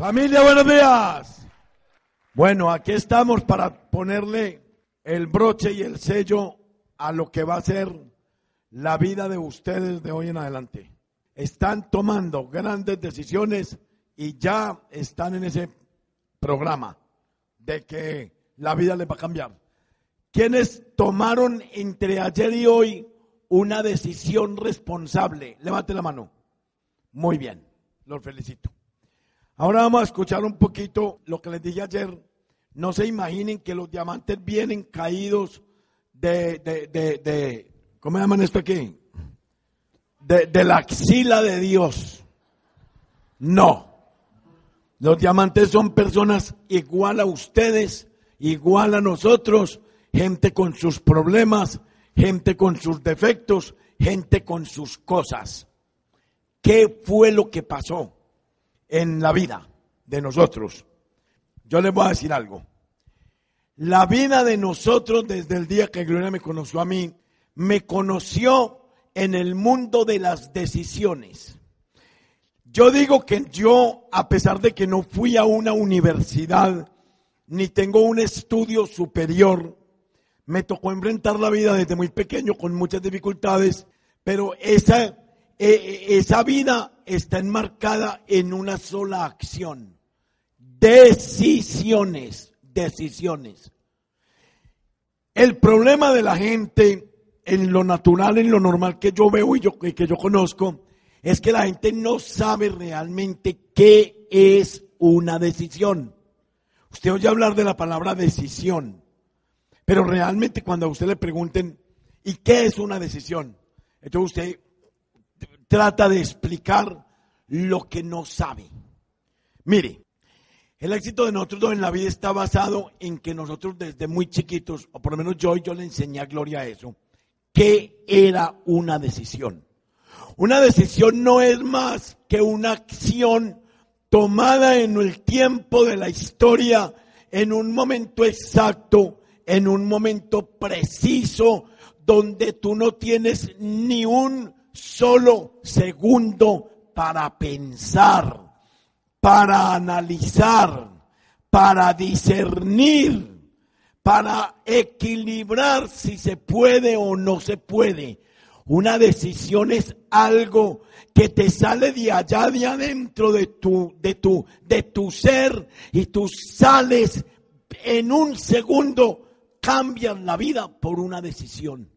Familia, buenos días. Bueno, aquí estamos para ponerle el broche y el sello a lo que va a ser la vida de ustedes de hoy en adelante. Están tomando grandes decisiones y ya están en ese programa de que la vida les va a cambiar. ¿Quiénes tomaron entre ayer y hoy una decisión responsable? Levante la mano. Muy bien, los felicito. Ahora vamos a escuchar un poquito lo que les dije ayer. No se imaginen que los diamantes vienen caídos de, de, de, de ¿cómo llaman esto aquí? De, de la axila de Dios. No. Los diamantes son personas igual a ustedes, igual a nosotros, gente con sus problemas, gente con sus defectos, gente con sus cosas. ¿Qué fue lo que pasó? En la vida de nosotros. Yo les voy a decir algo. La vida de nosotros desde el día que Gloria me conoció a mí, me conoció en el mundo de las decisiones. Yo digo que yo, a pesar de que no fui a una universidad, ni tengo un estudio superior, me tocó enfrentar la vida desde muy pequeño con muchas dificultades, pero esa eh, eh, esa vida está enmarcada en una sola acción. Decisiones, decisiones. El problema de la gente en lo natural, en lo normal que yo veo y que yo conozco, es que la gente no sabe realmente qué es una decisión. Usted oye hablar de la palabra decisión, pero realmente cuando a usted le pregunten, ¿y qué es una decisión? Entonces usted trata de explicar lo que no sabe. Mire, el éxito de nosotros en la vida está basado en que nosotros desde muy chiquitos, o por lo menos yo, yo le enseñé a Gloria eso, que era una decisión. Una decisión no es más que una acción tomada en el tiempo de la historia, en un momento exacto, en un momento preciso, donde tú no tienes ni un solo segundo para pensar, para analizar, para discernir, para equilibrar si se puede o no se puede. Una decisión es algo que te sale de allá de adentro de tu, de tu, de tu ser y tú sales en un segundo, cambias la vida por una decisión.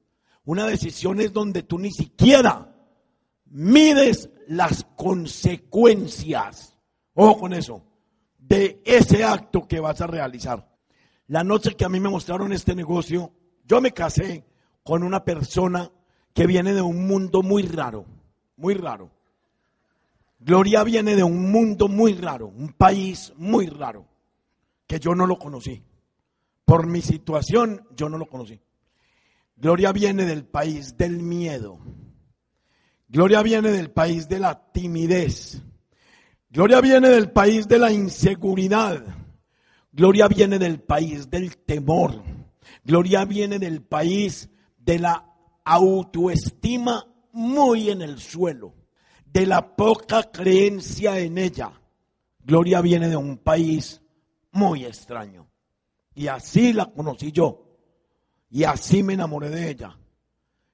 Una decisión es donde tú ni siquiera mides las consecuencias, ojo con eso, de ese acto que vas a realizar. La noche que a mí me mostraron este negocio, yo me casé con una persona que viene de un mundo muy raro, muy raro. Gloria viene de un mundo muy raro, un país muy raro, que yo no lo conocí. Por mi situación, yo no lo conocí. Gloria viene del país del miedo. Gloria viene del país de la timidez. Gloria viene del país de la inseguridad. Gloria viene del país del temor. Gloria viene del país de la autoestima muy en el suelo, de la poca creencia en ella. Gloria viene de un país muy extraño. Y así la conocí yo. Y así me enamoré de ella.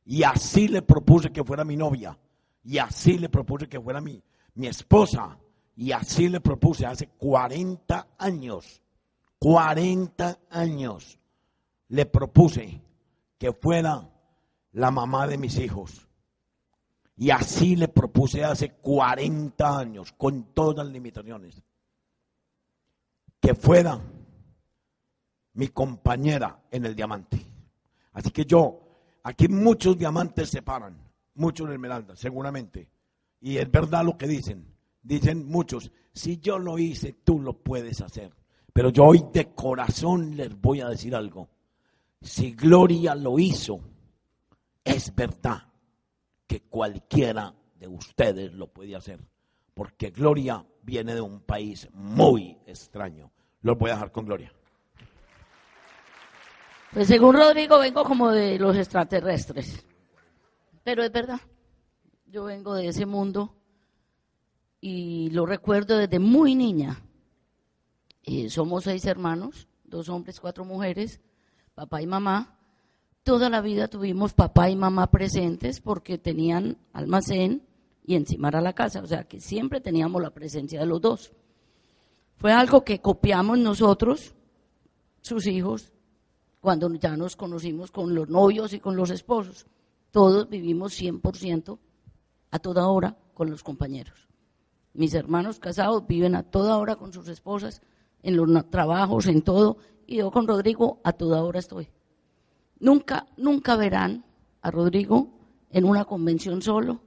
Y así le propuse que fuera mi novia. Y así le propuse que fuera mi, mi esposa. Y así le propuse hace 40 años. 40 años le propuse que fuera la mamá de mis hijos. Y así le propuse hace 40 años, con todas las limitaciones, que fuera mi compañera en el diamante. Así que yo, aquí muchos diamantes se paran, muchos esmeraldas, seguramente. Y es verdad lo que dicen. Dicen muchos, si yo lo hice, tú lo puedes hacer. Pero yo hoy de corazón les voy a decir algo. Si Gloria lo hizo, es verdad que cualquiera de ustedes lo puede hacer. Porque Gloria viene de un país muy extraño. Los voy a dejar con Gloria. Pues según Rodrigo vengo como de los extraterrestres. Pero es verdad, yo vengo de ese mundo y lo recuerdo desde muy niña. Eh, somos seis hermanos, dos hombres, cuatro mujeres, papá y mamá. Toda la vida tuvimos papá y mamá presentes porque tenían almacén y encima era la casa, o sea que siempre teníamos la presencia de los dos. Fue algo que copiamos nosotros, sus hijos, cuando ya nos conocimos con los novios y con los esposos. Todos vivimos 100% a toda hora con los compañeros. Mis hermanos casados viven a toda hora con sus esposas, en los trabajos, en todo, y yo con Rodrigo a toda hora estoy. Nunca, nunca verán a Rodrigo en una convención solo,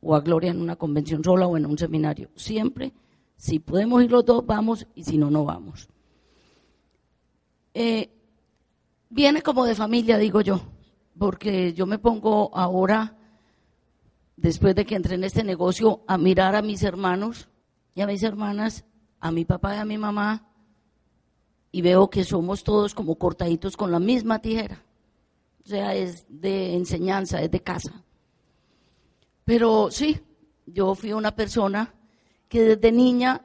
o a Gloria en una convención sola o en un seminario. Siempre, si podemos ir los dos, vamos, y si no, no vamos. Eh, viene como de familia, digo yo, porque yo me pongo ahora, después de que entré en este negocio, a mirar a mis hermanos y a mis hermanas, a mi papá y a mi mamá, y veo que somos todos como cortaditos con la misma tijera. O sea, es de enseñanza, es de casa. Pero sí, yo fui una persona que desde niña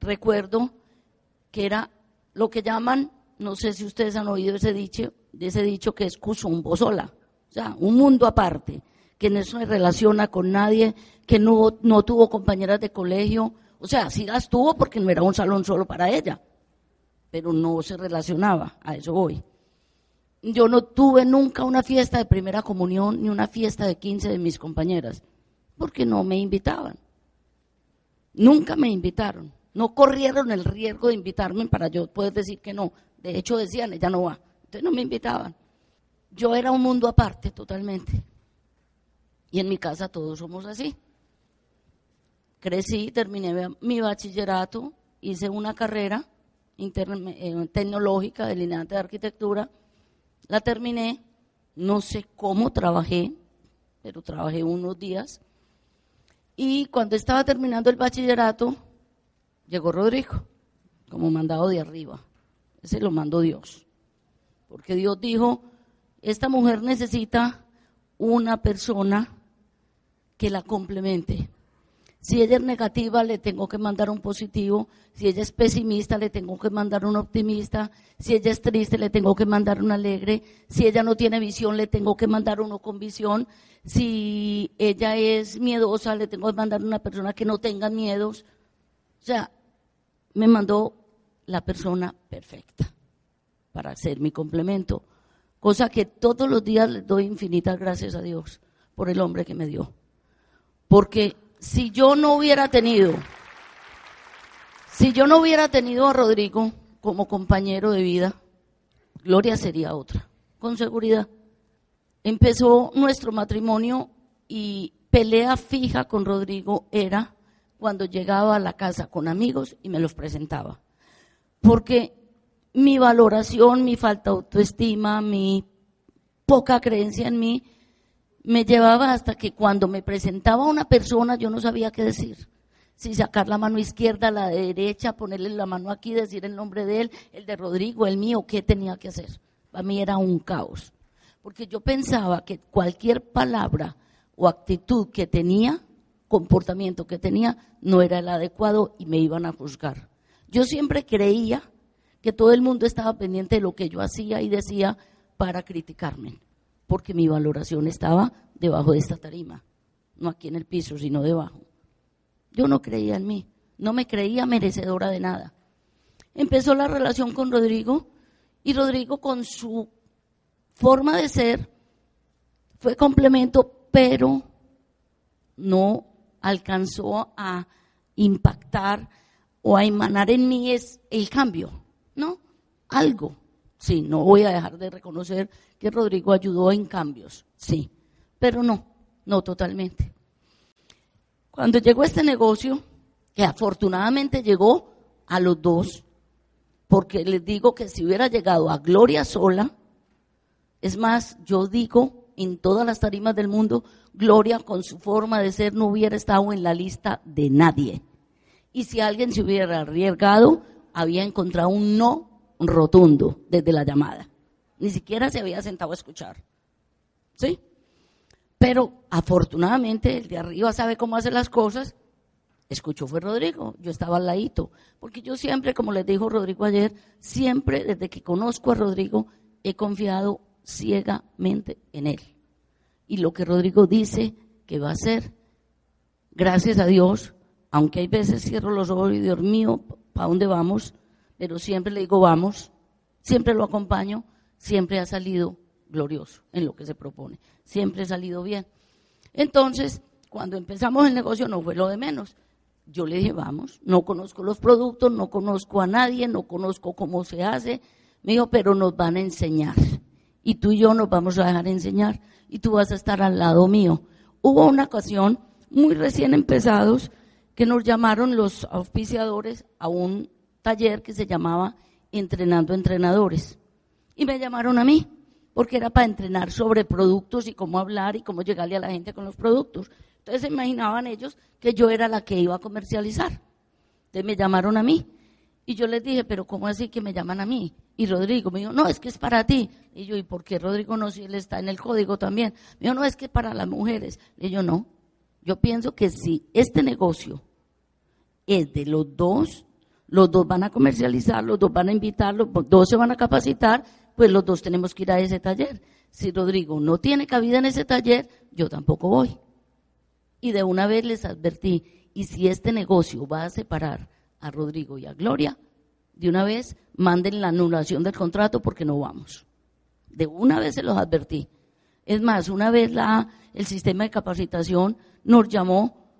recuerdo que era lo que llaman no sé si ustedes han oído ese dicho, ese dicho que es cusumbo sola, o sea, un mundo aparte, que no se relaciona con nadie, que no, no tuvo compañeras de colegio, o sea, sí las tuvo porque no era un salón solo para ella, pero no se relacionaba, a eso voy. Yo no tuve nunca una fiesta de primera comunión ni una fiesta de 15 de mis compañeras, porque no me invitaban. Nunca me invitaron. No corrieron el riesgo de invitarme para yo poder decir que no. De hecho decían, ella no va. Entonces no me invitaban. Yo era un mundo aparte totalmente. Y en mi casa todos somos así. Crecí, terminé mi bachillerato, hice una carrera eh, tecnológica, delineante de arquitectura, la terminé, no sé cómo trabajé, pero trabajé unos días. Y cuando estaba terminando el bachillerato, llegó Rodrigo, como mandado de arriba. Ese lo mandó Dios. Porque Dios dijo, esta mujer necesita una persona que la complemente. Si ella es negativa, le tengo que mandar un positivo. Si ella es pesimista, le tengo que mandar un optimista. Si ella es triste, le tengo que mandar un alegre. Si ella no tiene visión, le tengo que mandar uno con visión. Si ella es miedosa, le tengo que mandar una persona que no tenga miedos. O sea, me mandó la persona perfecta para ser mi complemento. Cosa que todos los días le doy infinitas gracias a Dios por el hombre que me dio. Porque si yo no hubiera tenido, si yo no hubiera tenido a Rodrigo como compañero de vida, Gloria sería otra, con seguridad. Empezó nuestro matrimonio y pelea fija con Rodrigo era cuando llegaba a la casa con amigos y me los presentaba porque mi valoración, mi falta de autoestima, mi poca creencia en mí, me llevaba hasta que cuando me presentaba una persona yo no sabía qué decir. Si sacar la mano izquierda, la derecha, ponerle la mano aquí, decir el nombre de él, el de Rodrigo, el mío, qué tenía que hacer. Para mí era un caos. Porque yo pensaba que cualquier palabra o actitud que tenía, comportamiento que tenía, no era el adecuado y me iban a juzgar. Yo siempre creía que todo el mundo estaba pendiente de lo que yo hacía y decía para criticarme, porque mi valoración estaba debajo de esta tarima, no aquí en el piso, sino debajo. Yo no creía en mí, no me creía merecedora de nada. Empezó la relación con Rodrigo y Rodrigo con su forma de ser fue complemento, pero no alcanzó a impactar o a emanar en mí es el cambio, ¿no? Algo. Sí, no voy a dejar de reconocer que Rodrigo ayudó en cambios, sí, pero no, no totalmente. Cuando llegó este negocio, que afortunadamente llegó a los dos, porque les digo que si hubiera llegado a Gloria sola, es más, yo digo en todas las tarimas del mundo, Gloria con su forma de ser no hubiera estado en la lista de nadie. Y si alguien se hubiera arriesgado, había encontrado un no rotundo desde la llamada. Ni siquiera se había sentado a escuchar. ¿Sí? Pero afortunadamente el de arriba sabe cómo hacer las cosas. escuchó fue Rodrigo, yo estaba al ladito, porque yo siempre, como les dijo Rodrigo ayer, siempre desde que conozco a Rodrigo he confiado ciegamente en él. Y lo que Rodrigo dice que va a hacer, gracias a Dios, aunque hay veces cierro los ojos y Dios mío, ¿para dónde vamos? Pero siempre le digo vamos, siempre lo acompaño, siempre ha salido glorioso en lo que se propone, siempre ha salido bien. Entonces, cuando empezamos el negocio no fue lo de menos. Yo le dije, vamos, no conozco los productos, no conozco a nadie, no conozco cómo se hace. Me dijo, pero nos van a enseñar. Y tú y yo nos vamos a dejar enseñar y tú vas a estar al lado mío. Hubo una ocasión, muy recién empezados, que nos llamaron los auspiciadores a un taller que se llamaba Entrenando Entrenadores. Y me llamaron a mí, porque era para entrenar sobre productos y cómo hablar y cómo llegarle a la gente con los productos. Entonces se imaginaban ellos que yo era la que iba a comercializar. Entonces me llamaron a mí. Y yo les dije, pero ¿cómo así que me llaman a mí? Y Rodrigo me dijo, no, es que es para ti. Y yo, ¿y por qué Rodrigo no? Si él está en el código también. Me dijo, no, es que para las mujeres. Y yo, no. Yo pienso que si este negocio es de los dos, los dos van a comercializar, los dos van a invitar, los dos se van a capacitar, pues los dos tenemos que ir a ese taller. Si Rodrigo no tiene cabida en ese taller, yo tampoco voy. Y de una vez les advertí, y si este negocio va a separar a Rodrigo y a Gloria, de una vez manden la anulación del contrato porque no vamos. De una vez se los advertí. Es más, una vez el sistema de capacitación nos llamó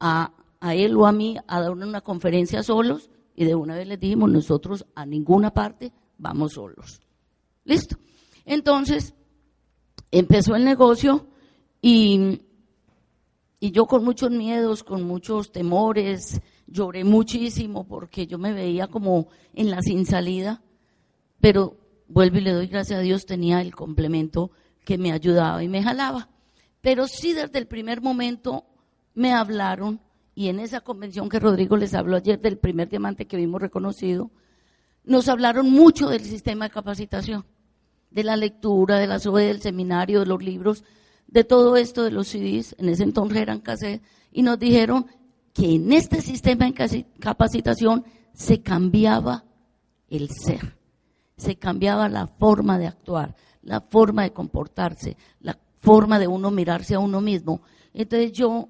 a, a él o a mí a dar una conferencia solos y de una vez les dijimos, nosotros a ninguna parte vamos solos. Listo. Entonces, empezó el negocio y, y yo con muchos miedos, con muchos temores, lloré muchísimo porque yo me veía como en la sin salida, pero vuelvo y le doy gracias a Dios, tenía el complemento que me ayudaba y me jalaba. Pero sí desde el primer momento me hablaron y en esa convención que Rodrigo les habló ayer del primer diamante que vimos reconocido, nos hablaron mucho del sistema de capacitación, de la lectura, de la SOE, del seminario, de los libros, de todo esto de los CDs, en ese entonces eran cassette, y nos dijeron que en este sistema de capacitación se cambiaba el ser, se cambiaba la forma de actuar, la forma de comportarse, la forma de uno mirarse a uno mismo. Entonces yo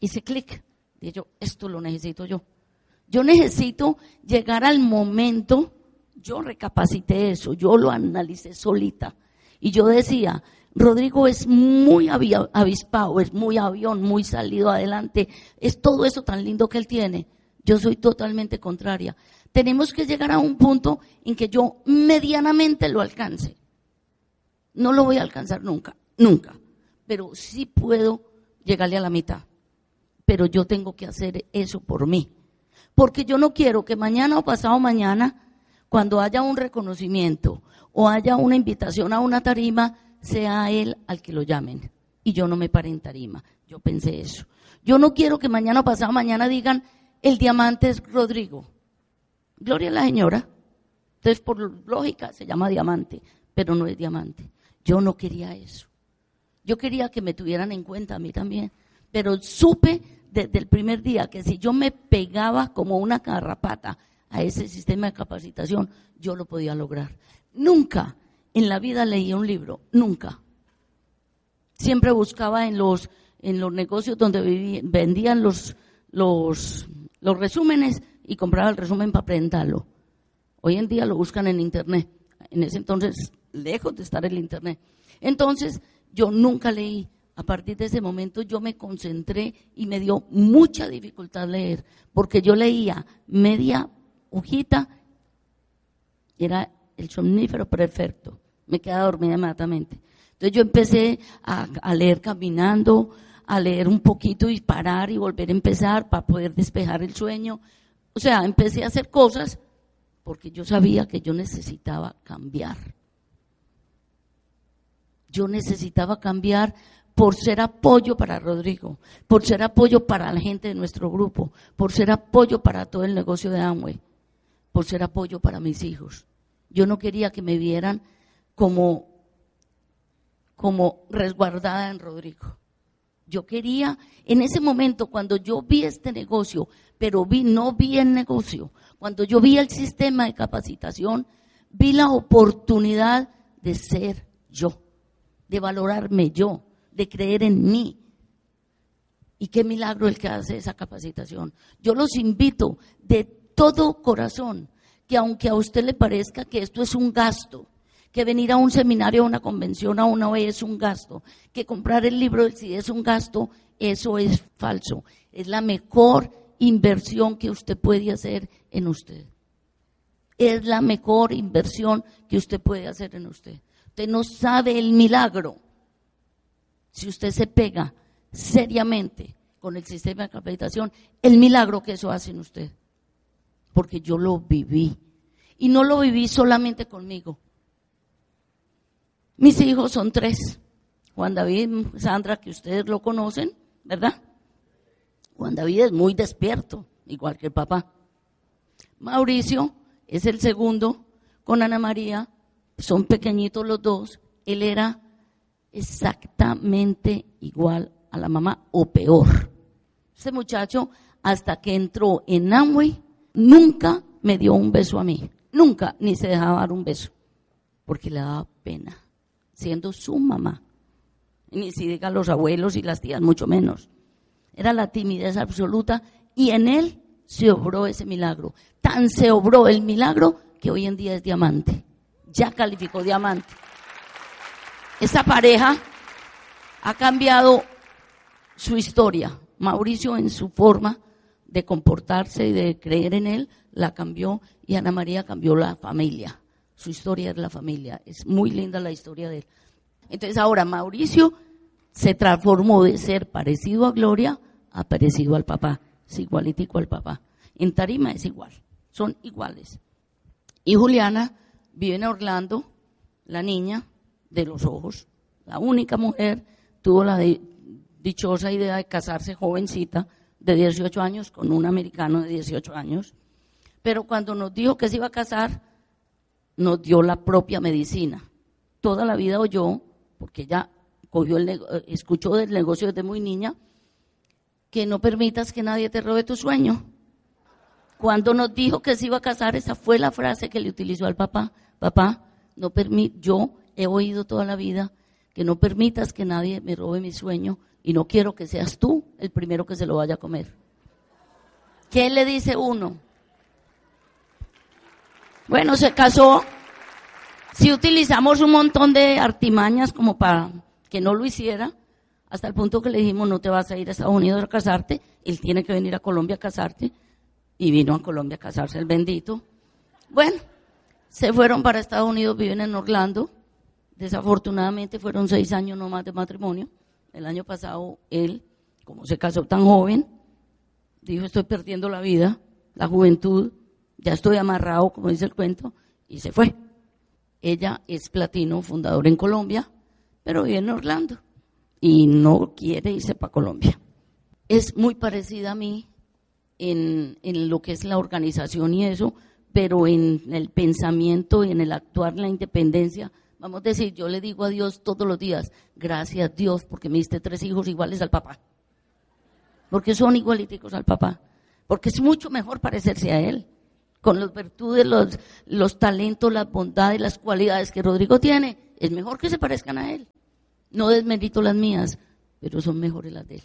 hice clic, dije yo, esto lo necesito yo. Yo necesito llegar al momento, yo recapacité eso, yo lo analicé solita. Y yo decía, Rodrigo es muy avispado, es muy avión, muy salido adelante, es todo eso tan lindo que él tiene. Yo soy totalmente contraria. Tenemos que llegar a un punto en que yo medianamente lo alcance. No lo voy a alcanzar nunca, nunca, pero sí puedo llegarle a la mitad. Pero yo tengo que hacer eso por mí porque yo no quiero que mañana o pasado mañana, cuando haya un reconocimiento o haya una invitación a una tarima, sea él al que lo llamen. Y yo no me pare en tarima. Yo pensé eso. Yo no quiero que mañana o pasado mañana digan, el diamante es Rodrigo. Gloria a la señora. Entonces, por lógica, se llama diamante, pero no es diamante. Yo no quería eso. Yo quería que me tuvieran en cuenta a mí también. Pero supe desde el primer día que si yo me pegaba como una garrapata a ese sistema de capacitación, yo lo podía lograr. Nunca en la vida leía un libro, nunca. Siempre buscaba en los, en los negocios donde vendían los, los, los resúmenes y compraba el resumen para presentarlo. Hoy en día lo buscan en Internet. En ese entonces, lejos de estar en Internet. Entonces, yo nunca leí a partir de ese momento yo me concentré y me dio mucha dificultad leer, porque yo leía media hojita, era el somnífero perfecto, me quedaba dormida inmediatamente. Entonces yo empecé a, a leer caminando, a leer un poquito y parar y volver a empezar para poder despejar el sueño. O sea, empecé a hacer cosas porque yo sabía que yo necesitaba cambiar. Yo necesitaba cambiar por ser apoyo para Rodrigo, por ser apoyo para la gente de nuestro grupo, por ser apoyo para todo el negocio de Amway, por ser apoyo para mis hijos. Yo no quería que me vieran como, como resguardada en Rodrigo. Yo quería, en ese momento, cuando yo vi este negocio, pero vi, no vi el negocio, cuando yo vi el sistema de capacitación, vi la oportunidad de ser yo, de valorarme yo, de creer en mí. Y qué milagro el que hace esa capacitación. Yo los invito de todo corazón que aunque a usted le parezca que esto es un gasto, que venir a un seminario, a una convención, a una OE es un gasto, que comprar el libro del CID es un gasto, eso es falso. Es la mejor inversión que usted puede hacer en usted. Es la mejor inversión que usted puede hacer en usted. Usted no sabe el milagro si usted se pega seriamente con el sistema de capacitación, el milagro que eso hace en usted. Porque yo lo viví. Y no lo viví solamente conmigo. Mis hijos son tres. Juan David, Sandra, que ustedes lo conocen, ¿verdad? Juan David es muy despierto, igual que el papá. Mauricio es el segundo, con Ana María, son pequeñitos los dos. Él era exactamente igual a la mamá o peor. Ese muchacho, hasta que entró en Amway, nunca me dio un beso a mí. Nunca, ni se dejaba dar un beso, porque le daba pena, siendo su mamá. Ni si diga los abuelos y las tías, mucho menos. Era la timidez absoluta y en él se obró ese milagro. Tan se obró el milagro que hoy en día es diamante. Ya calificó diamante. Esa pareja ha cambiado su historia. Mauricio en su forma de comportarse y de creer en él la cambió y Ana María cambió la familia. Su historia es la familia. Es muy linda la historia de él. Entonces ahora Mauricio se transformó de ser parecido a Gloria a parecido al papá. Es igualitico al papá. En Tarima es igual. Son iguales. Y Juliana vive en Orlando, la niña de los ojos. La única mujer tuvo la dichosa idea de casarse jovencita de 18 años con un americano de 18 años. Pero cuando nos dijo que se iba a casar, nos dio la propia medicina. Toda la vida oyó, porque ella cogió el, escuchó del negocio desde muy niña, que no permitas que nadie te robe tu sueño. Cuando nos dijo que se iba a casar, esa fue la frase que le utilizó al papá. Papá, no yo he oído toda la vida que no permitas que nadie me robe mi sueño y no quiero que seas tú el primero que se lo vaya a comer. ¿Qué le dice uno? Bueno, se casó. Si utilizamos un montón de artimañas como para que no lo hiciera, hasta el punto que le dijimos, no te vas a ir a Estados Unidos a casarte, él tiene que venir a Colombia a casarte, y vino a Colombia a casarse el bendito. Bueno, se fueron para Estados Unidos, viven en Orlando, desafortunadamente fueron seis años no más de matrimonio, el año pasado él, como se casó tan joven, dijo, estoy perdiendo la vida, la juventud, ya estoy amarrado, como dice el cuento, y se fue. Ella es platino, fundador en Colombia, pero vive en Orlando y no quiere irse para Colombia. Es muy parecida a mí en, en, lo que es la organización y eso, pero en el pensamiento y en el actuar, la independencia. Vamos a decir, yo le digo a Dios todos los días, gracias Dios porque me diste tres hijos iguales al papá. Porque son igualíticos al papá. Porque es mucho mejor parecerse a él. Con las virtudes, los, los talentos, las bondades, las cualidades que Rodrigo tiene, es mejor que se parezcan a él. No desmerito las mías, pero son mejores las de él.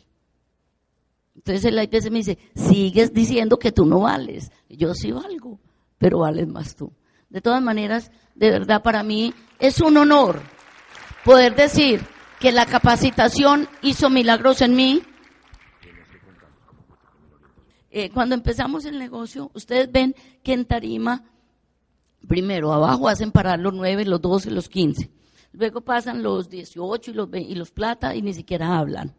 Entonces el IPS me dice, sigues diciendo que tú no vales. Yo sí valgo, pero vales más tú. De todas maneras, de verdad para mí es un honor poder decir que la capacitación hizo milagros en mí. Eh, cuando empezamos el negocio, ustedes ven que en Tarima, primero abajo hacen parar los nueve, los doce, los quince. Luego pasan los 18 y los, y los plata y ni siquiera hablan.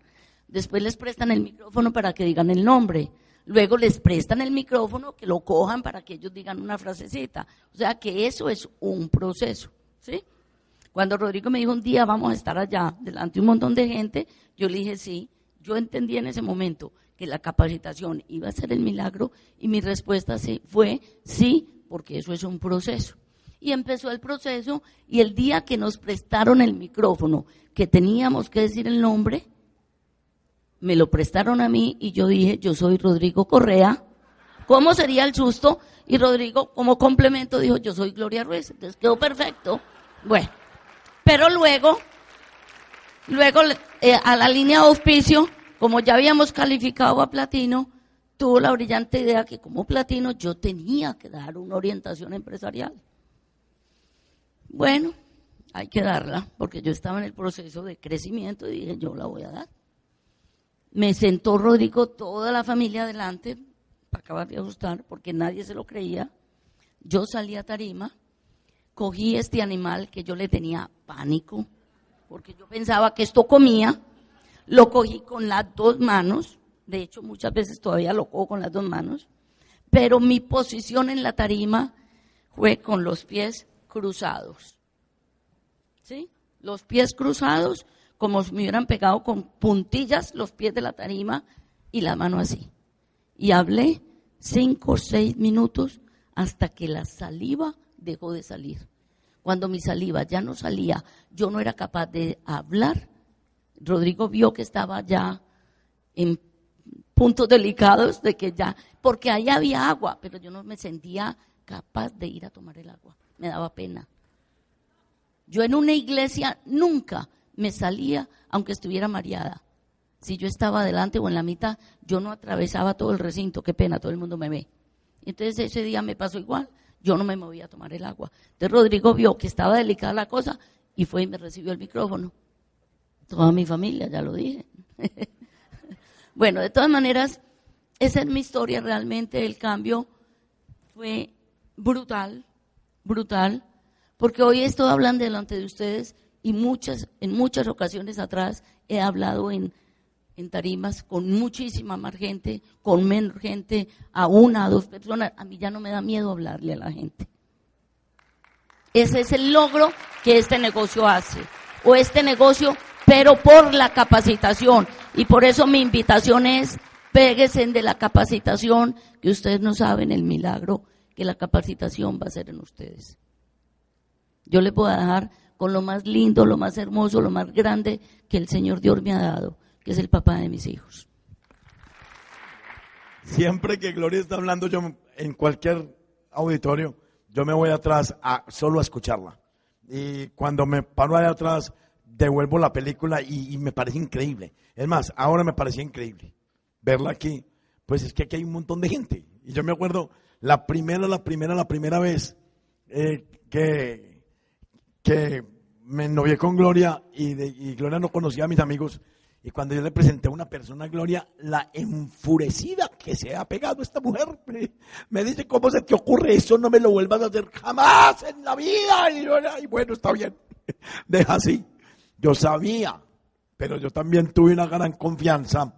Después les prestan el micrófono para que digan el nombre. Luego les prestan el micrófono, que lo cojan para que ellos digan una frasecita. O sea que eso es un proceso. ¿sí? Cuando Rodrigo me dijo un día vamos a estar allá delante de un montón de gente, yo le dije sí. Yo entendí en ese momento que la capacitación iba a ser el milagro y mi respuesta fue sí, porque eso es un proceso y empezó el proceso y el día que nos prestaron el micrófono, que teníamos que decir el nombre, me lo prestaron a mí y yo dije, yo soy Rodrigo Correa. ¿Cómo sería el susto? Y Rodrigo, como complemento, dijo, yo soy Gloria Ruiz. Entonces quedó perfecto. Bueno, pero luego, luego eh, a la línea de auspicio, como ya habíamos calificado a Platino, tuvo la brillante idea que como Platino yo tenía que dar una orientación empresarial. Bueno, hay que darla, porque yo estaba en el proceso de crecimiento y dije, yo la voy a dar. Me sentó Rodrigo, toda la familia adelante, para acabar de ajustar, porque nadie se lo creía. Yo salí a tarima, cogí este animal que yo le tenía pánico, porque yo pensaba que esto comía, lo cogí con las dos manos, de hecho muchas veces todavía lo cojo con las dos manos, pero mi posición en la tarima fue con los pies cruzados. ¿Sí? Los pies cruzados como si me hubieran pegado con puntillas los pies de la tarima y la mano así. Y hablé cinco o seis minutos hasta que la saliva dejó de salir. Cuando mi saliva ya no salía, yo no era capaz de hablar. Rodrigo vio que estaba ya en puntos delicados de que ya, porque ahí había agua, pero yo no me sentía capaz de ir a tomar el agua. Me daba pena. Yo en una iglesia nunca me salía aunque estuviera mareada. Si yo estaba adelante o en la mitad, yo no atravesaba todo el recinto, qué pena, todo el mundo me ve. Entonces ese día me pasó igual, yo no me movía a tomar el agua. Entonces Rodrigo vio que estaba delicada la cosa y fue y me recibió el micrófono. Toda mi familia, ya lo dije. bueno, de todas maneras, esa es mi historia realmente, el cambio fue brutal, brutal, porque hoy estoy hablando delante de ustedes y muchas, en muchas ocasiones atrás he hablado en, en tarimas con muchísima más gente, con menos gente, a una, a dos personas. A mí ya no me da miedo hablarle a la gente. Ese es el logro que este negocio hace. O este negocio, pero por la capacitación. Y por eso mi invitación es, péguense de la capacitación, que ustedes no saben el milagro que la capacitación va a hacer en ustedes. Yo les voy a dejar con lo más lindo, lo más hermoso, lo más grande que el Señor Dios me ha dado, que es el papá de mis hijos. Siempre que Gloria está hablando, yo en cualquier auditorio, yo me voy atrás solo a escucharla. Y cuando me paro ahí atrás, devuelvo la película y, y, me parece increíble. Es más, ahora me parecía increíble verla aquí. Pues es que aquí hay un montón de gente. Y yo me acuerdo la primera, la primera, la primera vez eh, que que me novié con Gloria y, Gloria no conocía a mis amigos. Y cuando yo le presenté a una persona a Gloria, la enfurecida que se ha pegado esta mujer, me, dice, ¿cómo se te ocurre eso? No me lo vuelvas a hacer jamás en la vida. Y, bueno, está bien, deja así. Yo sabía, pero yo también tuve una gran confianza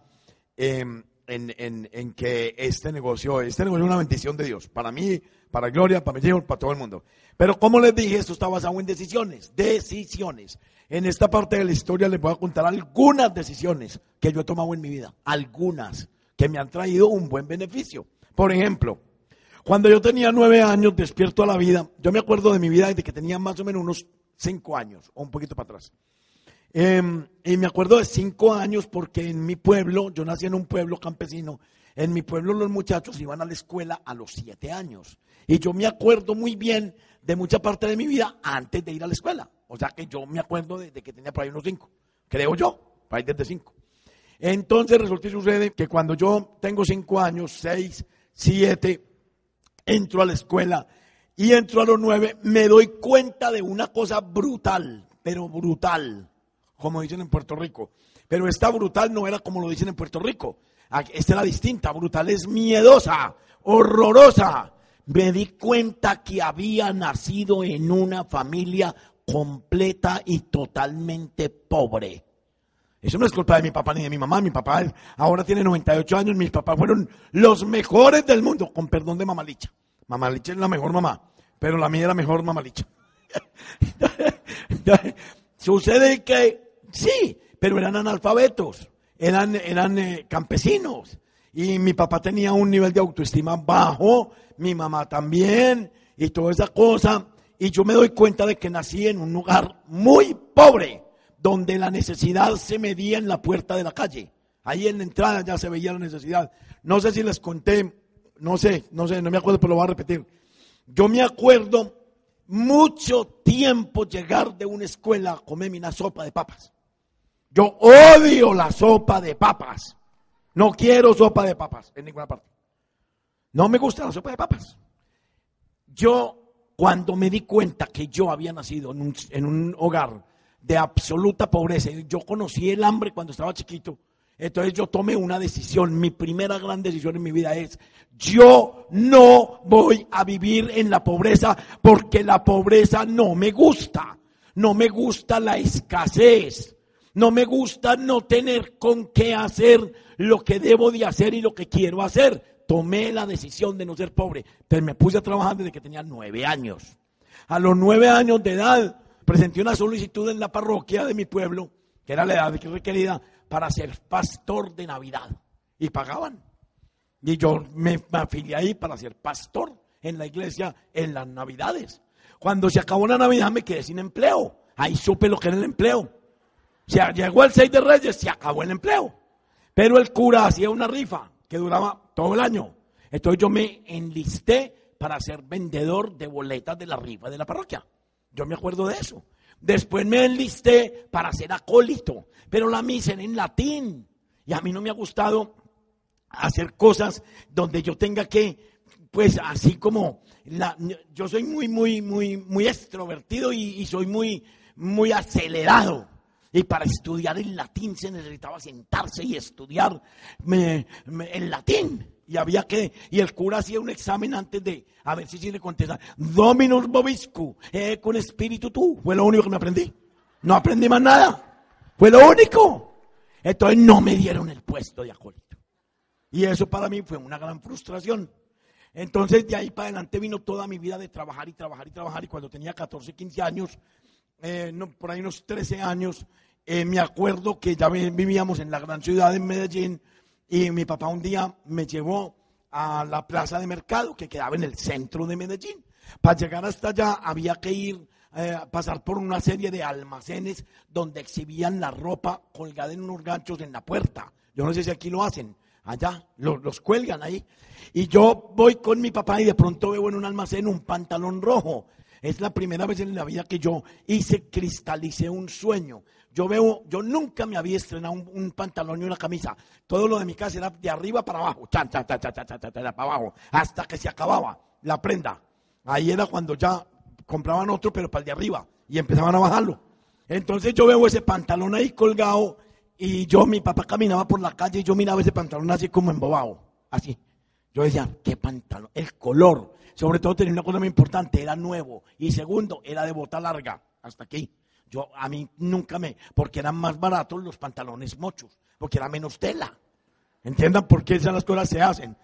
en, en, que este negocio, este negocio es una bendición de Dios. Para mí, para Gloria, para mis hijos, para todo el mundo. Pero como les dije, esto está basado en decisiones, decisiones. En esta parte de la historia les voy a contar algunas decisiones que yo he tomado en mi vida, algunas que me han traído un buen beneficio. Por ejemplo, cuando yo tenía nueve años, despierto a la vida, yo me acuerdo de mi vida desde que tenía más o menos unos cinco años, o un poquito para atrás. Em, y me acuerdo de cinco años porque en mi pueblo, yo nací en un pueblo campesino, en mi pueblo los muchachos iban a la escuela a los siete años. Y yo me acuerdo muy bien de mucha parte de mi vida antes de ir a la escuela. O sea que yo me acuerdo de, que tenía por ahí unos cinco, creo yo, por ahí desde cinco. Entonces resulta y sucede que cuando yo tengo cinco años, seis, siete, entro a la escuela y entro a los nueve, me doy cuenta de una cosa brutal, pero brutal, como dicen en Puerto Rico. Pero esta brutal no era como lo dicen en Puerto Rico. Esta era distinta, brutal es miedosa, horrorosa me di cuenta que había nacido en una familia completa y totalmente pobre. Eso no es culpa de mi papá ni de mi mamá. Mi papá ahora tiene 98 años. Mis papás fueron los mejores del mundo, con perdón de mamalicha. Mamalicha es la mejor mamá, pero la mía era mejor mamalicha. Sucede que sí, pero eran analfabetos, eran, eran eh, campesinos. Y mi papá tenía un nivel de autoestima bajo mi mamá también, y toda esa cosa. Y yo me doy cuenta de que nací en un lugar muy pobre, donde la necesidad se medía en la puerta de la calle. Ahí en la entrada ya se veía la necesidad. No sé si les conté, no sé, no sé, no me acuerdo, pero lo voy a repetir. Yo me acuerdo mucho tiempo llegar de una escuela a comerme una sopa de papas. Yo odio la sopa de papas. No quiero sopa de papas en ninguna parte. No me gusta la sopa de papas. Yo, cuando me di cuenta que yo había nacido en un, en un hogar de absoluta pobreza, yo conocí el hambre cuando estaba chiquito, entonces yo tomé una decisión, mi primera gran decisión en mi vida es, yo no voy a vivir en la pobreza porque la pobreza no me gusta, no me gusta la escasez, no me gusta no tener con qué hacer lo que debo de hacer y lo que quiero hacer. Tomé la decisión de no ser pobre, pero me puse a trabajar desde que tenía nueve años. A los nueve años de edad presenté una solicitud en la parroquia de mi pueblo, que era la edad que requerida, para ser pastor de Navidad. Y pagaban. Y yo me, afilié ahí para ser pastor en la iglesia en las Navidades. Cuando se acabó la Navidad me quedé sin empleo. Ahí supe lo que era el empleo. Se llegó el 6 de Reyes, se acabó el empleo. Pero el cura hacía una rifa que duraba todo el año. Entonces yo me enlisté para ser vendedor de boletas de la rifa de la parroquia. Yo me acuerdo de eso. Después me enlisté para ser acólito, pero la misa era en latín. Y a mí no me ha gustado hacer cosas donde yo tenga que, pues así como, la, yo soy muy, muy, muy, muy extrovertido y, soy muy, muy acelerado. Y para estudiar en latín se necesitaba sentarse y estudiar en latín. Y había que, y el cura hacía un examen antes de, a ver si sí le contesta, Dominus Bobiscu, eh, con espíritu tú. Fue lo único que me aprendí. No aprendí más nada. Fue lo único. Entonces no me dieron el puesto de acólito. Y eso para mí fue una gran frustración. Entonces de ahí para adelante vino toda mi vida de trabajar y trabajar y trabajar. Y cuando tenía 14, 15 años, eh, por ahí unos 13 años, eh, me acuerdo que ya vivíamos en la gran ciudad de Medellín y mi papá un día me llevó a la plaza de mercado que quedaba en el centro de Medellín. Para llegar hasta allá había que ir, eh, pasar por una serie de almacenes donde exhibían la ropa colgada en unos ganchos en la puerta. Yo no sé si aquí lo hacen, allá los, los cuelgan ahí. Y yo voy con mi papá y de pronto veo en un almacén un pantalón rojo. Es la primera vez en la vida que yo hice, cristalicé un sueño. Yo veo, yo nunca me había estrenado un, pantalón y una camisa. Todo lo de mi casa era de arriba para abajo, para abajo, hasta que se acababa la prenda. Ahí era cuando ya compraban otro, pero para el de arriba, y empezaban a bajarlo. Entonces yo veo ese pantalón ahí colgado, y yo, mi papá caminaba por la calle, y yo miraba ese pantalón así como embobado, así. Yo decía, ¿qué pantalón? El color, sobre todo tenía una cosa muy importante, era nuevo, y segundo, era de bota larga, hasta aquí. Yo, a mí nunca me, porque eran más baratos los pantalones mochos, porque era menos tela. Entiendan por qué esas las cosas se hacen.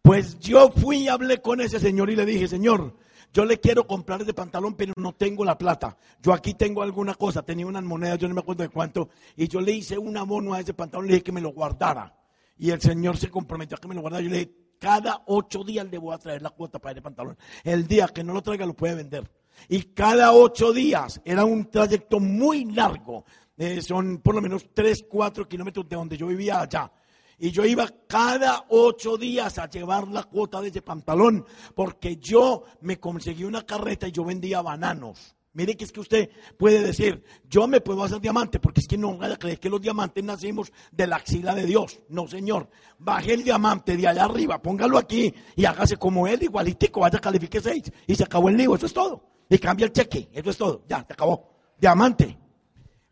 Pues yo fui y hablé con ese señor y le dije, señor, yo le quiero comprar ese pantalón, pero no tengo la plata. Yo aquí tengo alguna cosa, tenía unas monedas, yo no me acuerdo de cuánto, y yo le hice un abono a ese pantalón, le dije que me lo guardara. Y el señor se comprometió a que me lo guardara. Yo le dije, cada ocho días le voy a traer la cuota para ese pantalón. El día que no lo traiga lo puede vender. Y cada ocho días era un trayecto muy largo. Eh, son por lo menos tres, cuatro kilómetros de donde yo vivía allá. Y yo iba cada ocho días a llevar la cuota de ese pantalón, porque yo me conseguí una carreta y yo vendía bananos. Mire que es que usted puede decir, yo me puedo hacer diamante, porque es que no vaya a creer que los diamantes nacimos de la axila de Dios. No, señor. Baje el diamante de allá arriba, póngalo aquí y hágase como él, igualitico, vaya, califique seis. Y se acabó el lío, eso es todo y cambia el cheque. Eso es todo. Ya, te acabó. Diamante.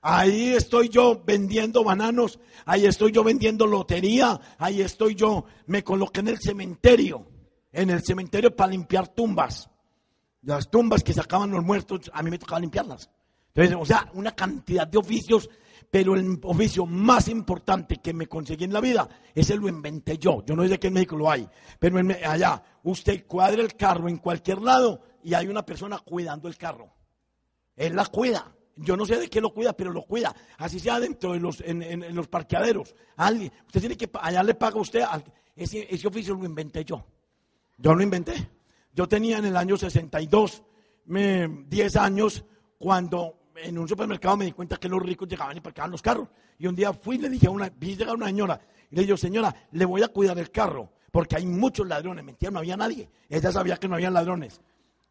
Ahí estoy yo vendiendo bananos, ahí estoy yo vendiendo lotería, ahí estoy yo, me coloqué en el cementerio, en el cementerio para limpiar tumbas. Las tumbas que sacaban los muertos, a mí me tocaba limpiarlas. Entonces, o sea, una cantidad de oficios, pero el oficio más importante que me conseguí en la vida, ese lo inventé yo. Yo no sé qué en México lo hay, pero allá, usted cuadra el carro en cualquier lado y hay una persona cuidando el carro. Él la cuida. Yo no sé de qué lo cuida, pero lo cuida. Así sea dentro de los, en, los parqueaderos. Alguien, usted tiene que, allá le paga usted, ese, ese oficio lo inventé yo. Yo lo inventé. Yo tenía en el año 62, me, 10 años, cuando en un supermercado me di cuenta que los ricos llegaban y parqueaban los carros. Y un día fui y le dije a una, vi llegar una señora y le dije, señora, le voy a cuidar el carro porque hay muchos ladrones. Mentira, no había nadie. Ella sabía que no había ladrones.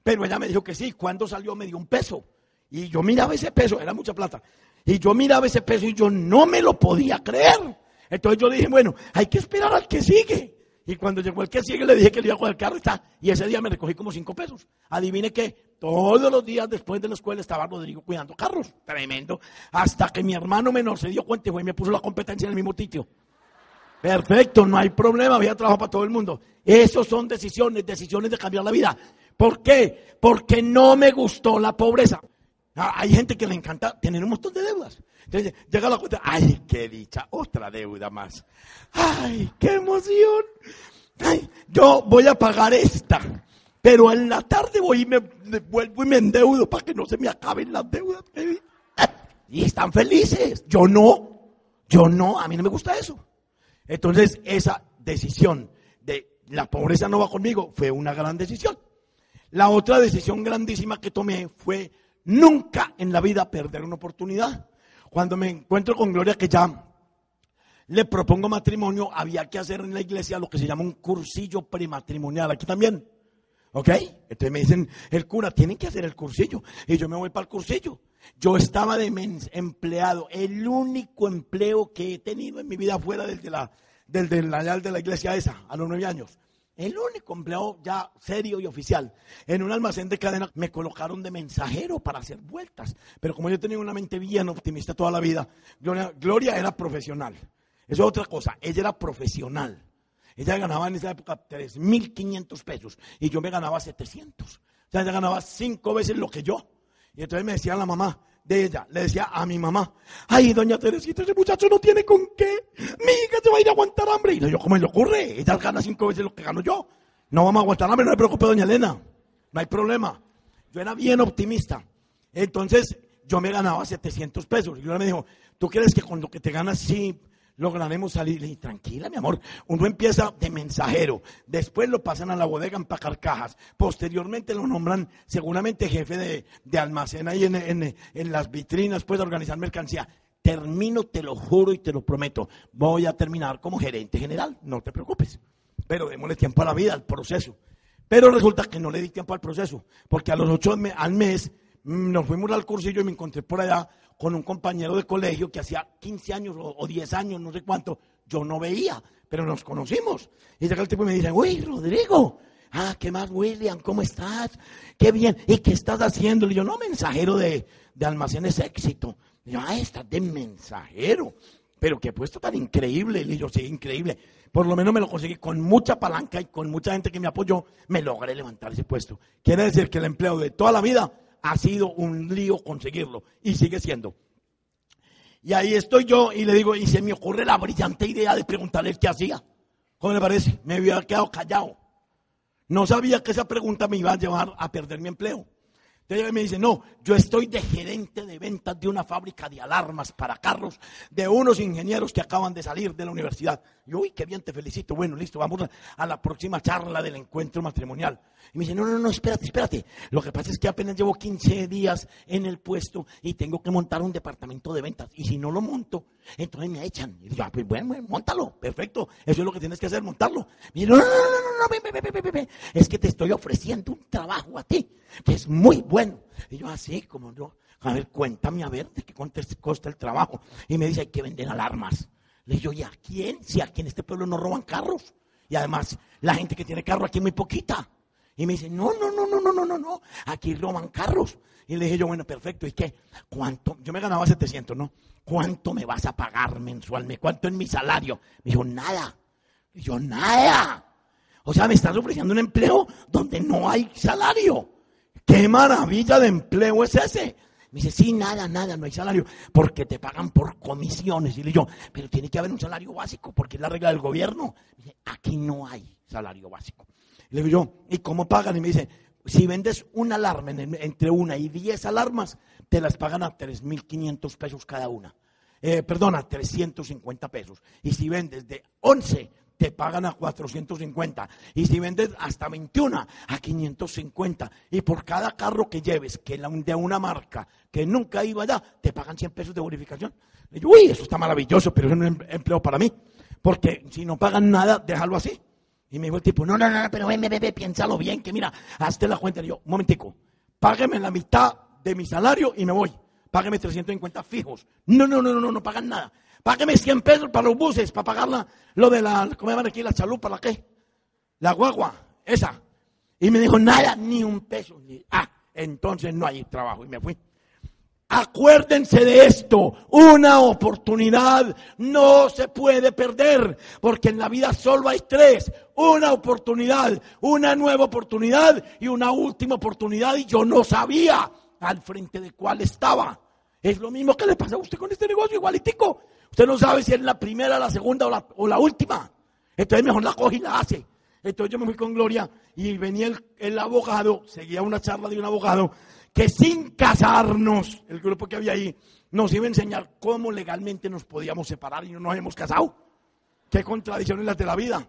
Pero ella me dijo que sí. Cuando salió me dio un peso. Y yo miraba ese peso, era mucha plata. Y yo miraba ese peso y yo no me lo podía creer. Entonces yo dije, bueno, hay que esperar al que sigue. Y cuando llegó el que sigue, le dije que le iba a coger el carro y está. Y ese día me recogí como cinco pesos. Adivine que todos los días después de la escuela estaba Rodrigo cuidando carros. Tremendo. Hasta que mi hermano menor se dio cuenta y me puso la competencia en el mismo sitio. Perfecto, no hay problema, había trabajo para todo el mundo. Esos son decisiones, decisiones de cambiar la vida. ¿Por qué? Porque no me gustó la pobreza. Ah, hay gente que le encanta tener un montón de deudas. Llega la cuenta, ay, qué dicha, otra deuda más. Ay, qué emoción. Ay, yo voy a pagar esta, pero en la tarde voy y me, vuelvo y me endeudo para que no se me acaben las deudas. Y están felices. Yo no, yo no, a mí no me gusta eso. Entonces esa decisión de la pobreza no va conmigo fue una gran decisión. La otra decisión grandísima que tomé fue nunca en la vida perder una oportunidad. Cuando me encuentro con Gloria, que ya le propongo matrimonio, había que hacer en la iglesia lo que se llama un cursillo prematrimonial. Aquí también. ¿Ok? Entonces me dicen, el cura, tienen que hacer el cursillo. Y yo me voy para el cursillo. Yo estaba de empleado, el único empleo que he tenido en mi vida fuera del de la, del de la, de la iglesia esa, a los nueve años. El único empleado ya serio y oficial. En un almacén de cadena me colocaron de mensajero para hacer vueltas. Pero como yo tenía una mente bien optimista toda la vida, Gloria, era profesional. Eso es otra cosa. Ella era profesional. Ella ganaba en esa época 3.500 pesos y yo me ganaba 700. O sea, ella ganaba cinco veces lo que yo. Y entonces me decía la mamá, de ella, le decía a mi mamá, ay, doña Teresita, ese muchacho no tiene con qué, mi hija se va a ir a aguantar hambre. Y digo, ¿cómo le ocurre? Ella gana cinco veces lo que gano yo. No vamos a aguantar hambre, no me preocupe, doña Elena, no hay problema. Yo era bien optimista. Entonces, yo me ganaba 700 pesos. Y yo me dijo, ¿tú crees que con lo que te ganas sí lograremos salir. Tranquila, mi amor. Uno empieza de mensajero, después lo pasan a la bodega a empacar cajas, posteriormente lo nombran seguramente jefe de, de almacén ahí en, en, las vitrinas, puede organizar mercancía. Termino, te lo juro y te lo prometo. Voy a terminar como gerente general, no te preocupes. Pero démosle tiempo a la vida, al proceso. Pero resulta que no le di tiempo al proceso, porque a los ocho al mes nos fuimos al cursillo y me encontré por allá con un compañero de colegio que hacía 15 años o, 10 años, no sé cuánto, yo no veía, pero nos conocimos. Y llega el tipo y me dice, uy, Rodrigo, ah, ¿qué más, William? ¿Cómo estás? Qué bien. ¿Y qué estás haciendo? Y yo, no, mensajero de, de almacenes éxito. Y yo, ah, estás de mensajero. Pero qué puesto tan increíble. Y yo, sí, increíble. Por lo menos me lo conseguí con mucha palanca y con mucha gente que me apoyó, me logré levantar ese puesto. Quiere decir que el empleo de toda la vida ha sido un lío conseguirlo y sigue siendo. Y ahí estoy yo y le digo, y se me ocurre la brillante idea de preguntarle qué hacía. ¿Cómo le parece? Me había quedado callado. No sabía que esa pregunta me iba a llevar a perder mi empleo. Entonces me dice, no, yo estoy de gerente de ventas de una fábrica de alarmas para carros de unos ingenieros que acaban de salir de la universidad. Y uy, qué bien, te felicito. Bueno, listo, vamos a, la próxima charla del encuentro matrimonial. Y me dice, no, no, no, espérate, espérate. Lo que pasa es que apenas llevo 15 días en el puesto y tengo que montar un departamento de ventas. Y si no lo monto, entonces me echan. Y digo, ah, pues bueno, bueno, montalo, perfecto. Eso es lo que tienes que hacer, montarlo. Y dice, no, no, no, no, no, ve, ve, ve, ve, es que te estoy ofreciendo un trabajo a ti, que es muy bueno. Y yo así, como yo, a ver, cuéntame a ver de qué cuesta el trabajo. Y me dice, hay que vender alarmas. Le digo, ¿y a quién? Si aquí en este pueblo no roban carros. Y además, la gente que tiene carro aquí es muy poquita. Y me dice, no, no, no, no, no, no, no, no, aquí roban carros. Y le dije yo, bueno, perfecto, ¿y qué? ¿Cuánto? Yo me ganaba 700, ¿no? ¿Cuánto me vas a pagar mensualmente? ¿Cuánto en mi salario? Me dijo, nada. Yo, nada. O sea, me estás ofreciendo un empleo donde no hay salario. ¿Qué maravilla de empleo es ese? Me dice, sí, nada, nada, no hay salario, porque te pagan por comisiones. Y le digo, pero tiene que haber un salario básico, porque es la regla del gobierno. Me dice, aquí no hay salario básico. le digo yo, ¿y cómo pagan? Y me dice, si vendes una alarma entre una y diez alarmas, te las pagan a 3.500 pesos cada una. Eh, perdona, 350 pesos. Y si vendes de 11, te pagan a 450. Y si vendes hasta 21, a 550. Y por cada carro que lleves, que de una marca que nunca iba allá, te pagan 100 pesos de bonificación. Y yo, uy, eso está maravilloso, pero es un em-, empleo para mí. Porque si no pagan nada, déjalo así. Y me dijo el tipo, no, no, no, pero ven, ven, ven, piénsalo bien, que mira, hazte la cuenta. Yo, un momentico, págame la mitad de mi salario y me voy. Págame 350 fijos. No, no, no, no, no, pagan nada. Págame 100 pesos para los buses, para pagar lo de la, ¿cómo llaman aquí? La chalupa, ¿la qué? La guagua, esa. Y me dijo, nada, ni un peso. Ah, entonces no hay trabajo. Y me fui. Acuérdense de esto, una oportunidad no se puede perder, porque en la vida solo hay tres, una oportunidad, una nueva oportunidad y una última oportunidad y yo no sabía al frente de cuál estaba. Es lo mismo que le pasa a usted con este negocio, igualitico. Usted no sabe si es la primera, la segunda o la, última. Entonces mejor la coge y la hace. Entonces yo me fui con Gloria y venía el, el abogado, seguía una charla de un abogado que sin casarnos, el grupo que había ahí, nos iba a enseñar cómo legalmente nos podíamos separar y no nos hemos casado. Qué contradicciones las de la vida.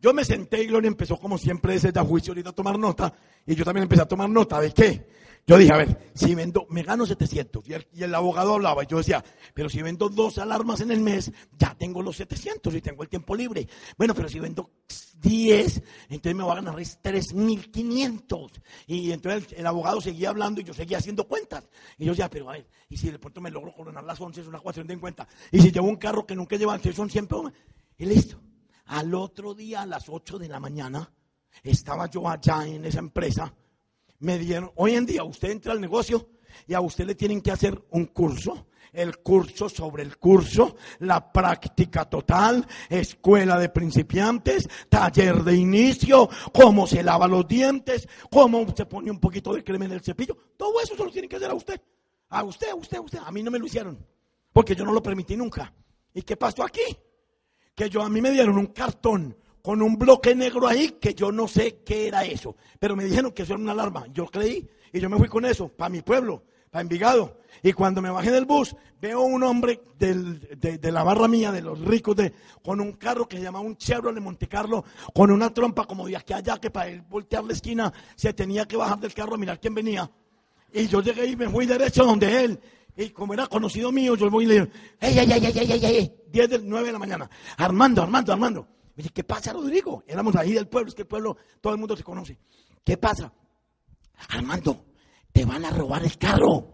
Yo me senté y Gloria empezó como siempre desde el juicio ahorita a tomar nota y yo también empecé a tomar nota de qué. Yo dije, a ver, si vendo, me gano 700 y el, abogado hablaba y yo decía, pero si vendo dos alarmas en el mes, ya tengo los 700 y tengo el tiempo libre. Bueno, pero si vendo 10, entonces me voy a ganar 3.500. Y entonces el, abogado seguía hablando y yo seguía haciendo cuentas. Y yo decía, pero a ver, y si de pronto me logro coronar las 11 es una cuestión de cuenta. Y si llevo un carro que nunca lleva, entonces son siempre, y listo. Al otro día, a las 8 de la mañana, estaba yo allá en esa empresa. Me dieron, hoy en día usted entra al negocio y a usted le tienen que hacer un curso, el curso sobre el curso, la práctica total, escuela de principiantes, taller de inicio, cómo se lava los dientes, cómo se pone un poquito de crema en el cepillo. Todo eso se lo tienen que hacer a usted. A usted, a usted, a usted. A mí no me lo hicieron, porque yo no lo permití nunca. ¿Y qué pasó aquí? que yo a mí me dieron un cartón con un bloque negro ahí que yo no sé qué era eso, pero me dijeron que eso era una alarma. Yo creí y yo me fui con eso para mi pueblo, para Envigado. Y cuando me bajé del bus, veo un hombre de, la barra mía, de los ricos, de, con un carro que se llamaba un Chevrolet Monte Carlo, con una trompa como de aquí allá, que para él voltear la esquina se tenía que bajar del carro a mirar quién venía. Y yo llegué y me fui derecho donde él. Y como era conocido mío, yo voy y le digo, ¡ey, ey, ey, ey, ey, ey! 10 del 9 de la mañana. Armando, Armando, Armando. Me ¿qué pasa, Rodrigo? Éramos ahí del pueblo, es que el pueblo, todo el mundo se conoce. ¿Qué pasa? Armando, te van a robar el carro.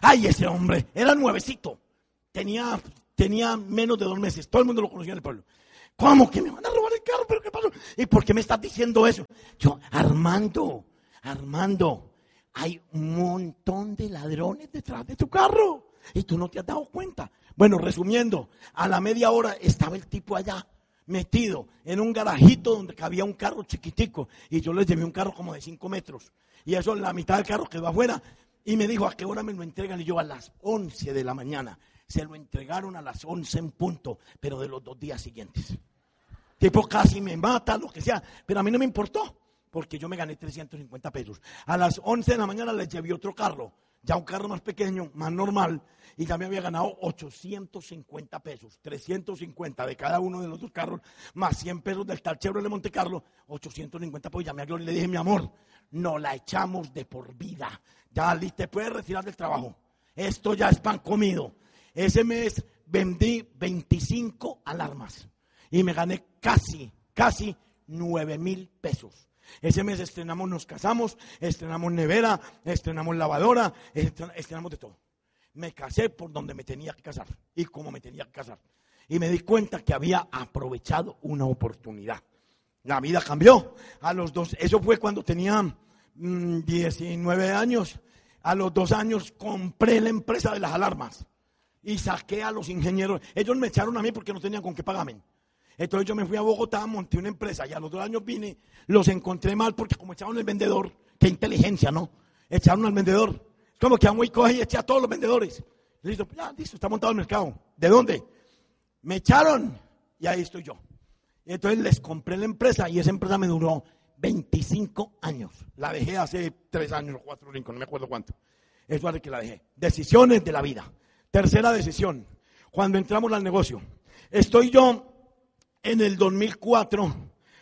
Ay, ese hombre, era nuevecito. Tenía, tenía menos de dos meses. Todo el mundo lo conocía en el pueblo. ¿Cómo que me van a robar el carro? ¿Pero qué pasó? ¿Y por qué me estás diciendo eso? Yo, Armando, Armando, hay un montón de ladrones detrás de tu carro y tú no te has dado cuenta. Bueno, resumiendo, a la media hora estaba el tipo allá metido en un garajito donde cabía un carro chiquitico. Y yo les llevé un carro como de 5 metros. Y eso la mitad del carro quedó afuera. Y me dijo a qué hora me lo entregan y yo a las 11 de la mañana. Se lo entregaron a las 11 en punto pero de los dos días siguientes. Tipo casi me mata lo que sea. Pero a mí no me importó porque yo me gané 350 pesos. A las 11 de la mañana les llevé otro carro, ya un carro más pequeño, más normal, y ya me había ganado 850 pesos, 350 de cada uno de los dos carros, más 100 pesos del tal de Monte Carlo, 850 pesos. Llamé a Gloria y le dije, mi amor, no la echamos de por vida. Ya, te puedes retirar del trabajo. Esto ya es pan comido. Ese mes vendí 25 alarmas y me gané casi, casi 9 mil pesos. Ese mes estrenamos, nos casamos, estrenamos nevera, estrenamos lavadora, estrenamos de todo. Me casé por donde me tenía que casar y como me tenía que casar. Y me di cuenta que había aprovechado una oportunidad. La vida cambió. A los dos, eso fue cuando tenía 19 mm, años. A los dos años compré la empresa de las alarmas y saqué a los ingenieros. Ellos me echaron a mí porque no tenían con qué pagarme. Entonces yo me fui a Bogotá, monté una empresa y a los dos años vine, los encontré mal porque como echaron el vendedor, qué inteligencia, ¿no? Echaron al vendedor. Como que a muy coge y eché a todos los vendedores. Listo, ya, listo, está montado el mercado. ¿De dónde? Me echaron y ahí estoy yo. entonces les compré la empresa y esa empresa me duró 25 años. La dejé hace 3 años o 4 o 5, no me acuerdo cuánto. Es de que la dejé. Decisiones de la vida. Tercera decisión. Cuando entramos al negocio. Estoy yo en el 2004,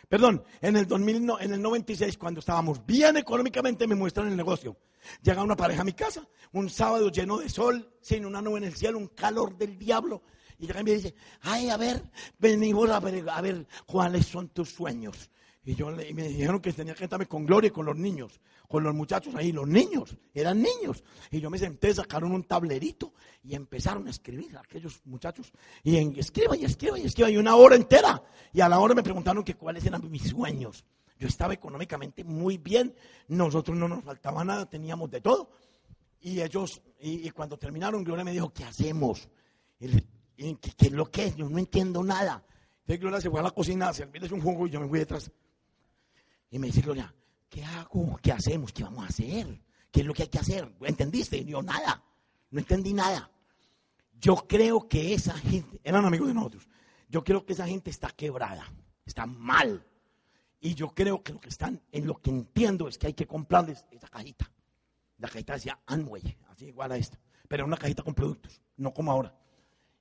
perdón, en el, 2000, no- en el 96, cuando estábamos bien económicamente, me muestran el negocio. Llega una pareja a mi casa, un sábado lleno de sol, sin una nube en el cielo, un calor del diablo. Y llega y me dice, ay, a ver, venimos a ver, a ver cuáles son tus sueños. Y yo le- me dijeron que tenía que sentarme con Gloria y con los niños, con los muchachos ahí, los niños, eran niños. Y yo me senté, sacaron un tablerito y empezaron a escribir aquellos muchachos. Y en, escriba y escriba y escriba, y una hora entera. Y a la hora me preguntaron que cuáles eran mis sueños. Yo estaba económicamente muy bien, nosotros no nos faltaba nada, teníamos de todo. Y ellos, y, cuando terminaron, Gloria me dijo, ¿qué hacemos? ¿qué, qué es lo que es? Yo no entiendo nada. Entonces Gloria se fue a la cocina a servirles un jugo y yo me fui detrás. Y me dice Gloria, ¿qué hago? ¿Qué hacemos? ¿Qué vamos a hacer? ¿Qué es lo que hay que hacer? ¿Entendiste? Y yo, nada. No entendí nada. Yo creo que esa gente, eran amigos de nosotros, yo creo que esa gente está quebrada, está mal. Y yo creo que lo que están, en lo que entiendo es que hay que comprarles esa cajita. La cajita decía Amway, así igual a esta. Pero era una cajita con productos, no como ahora.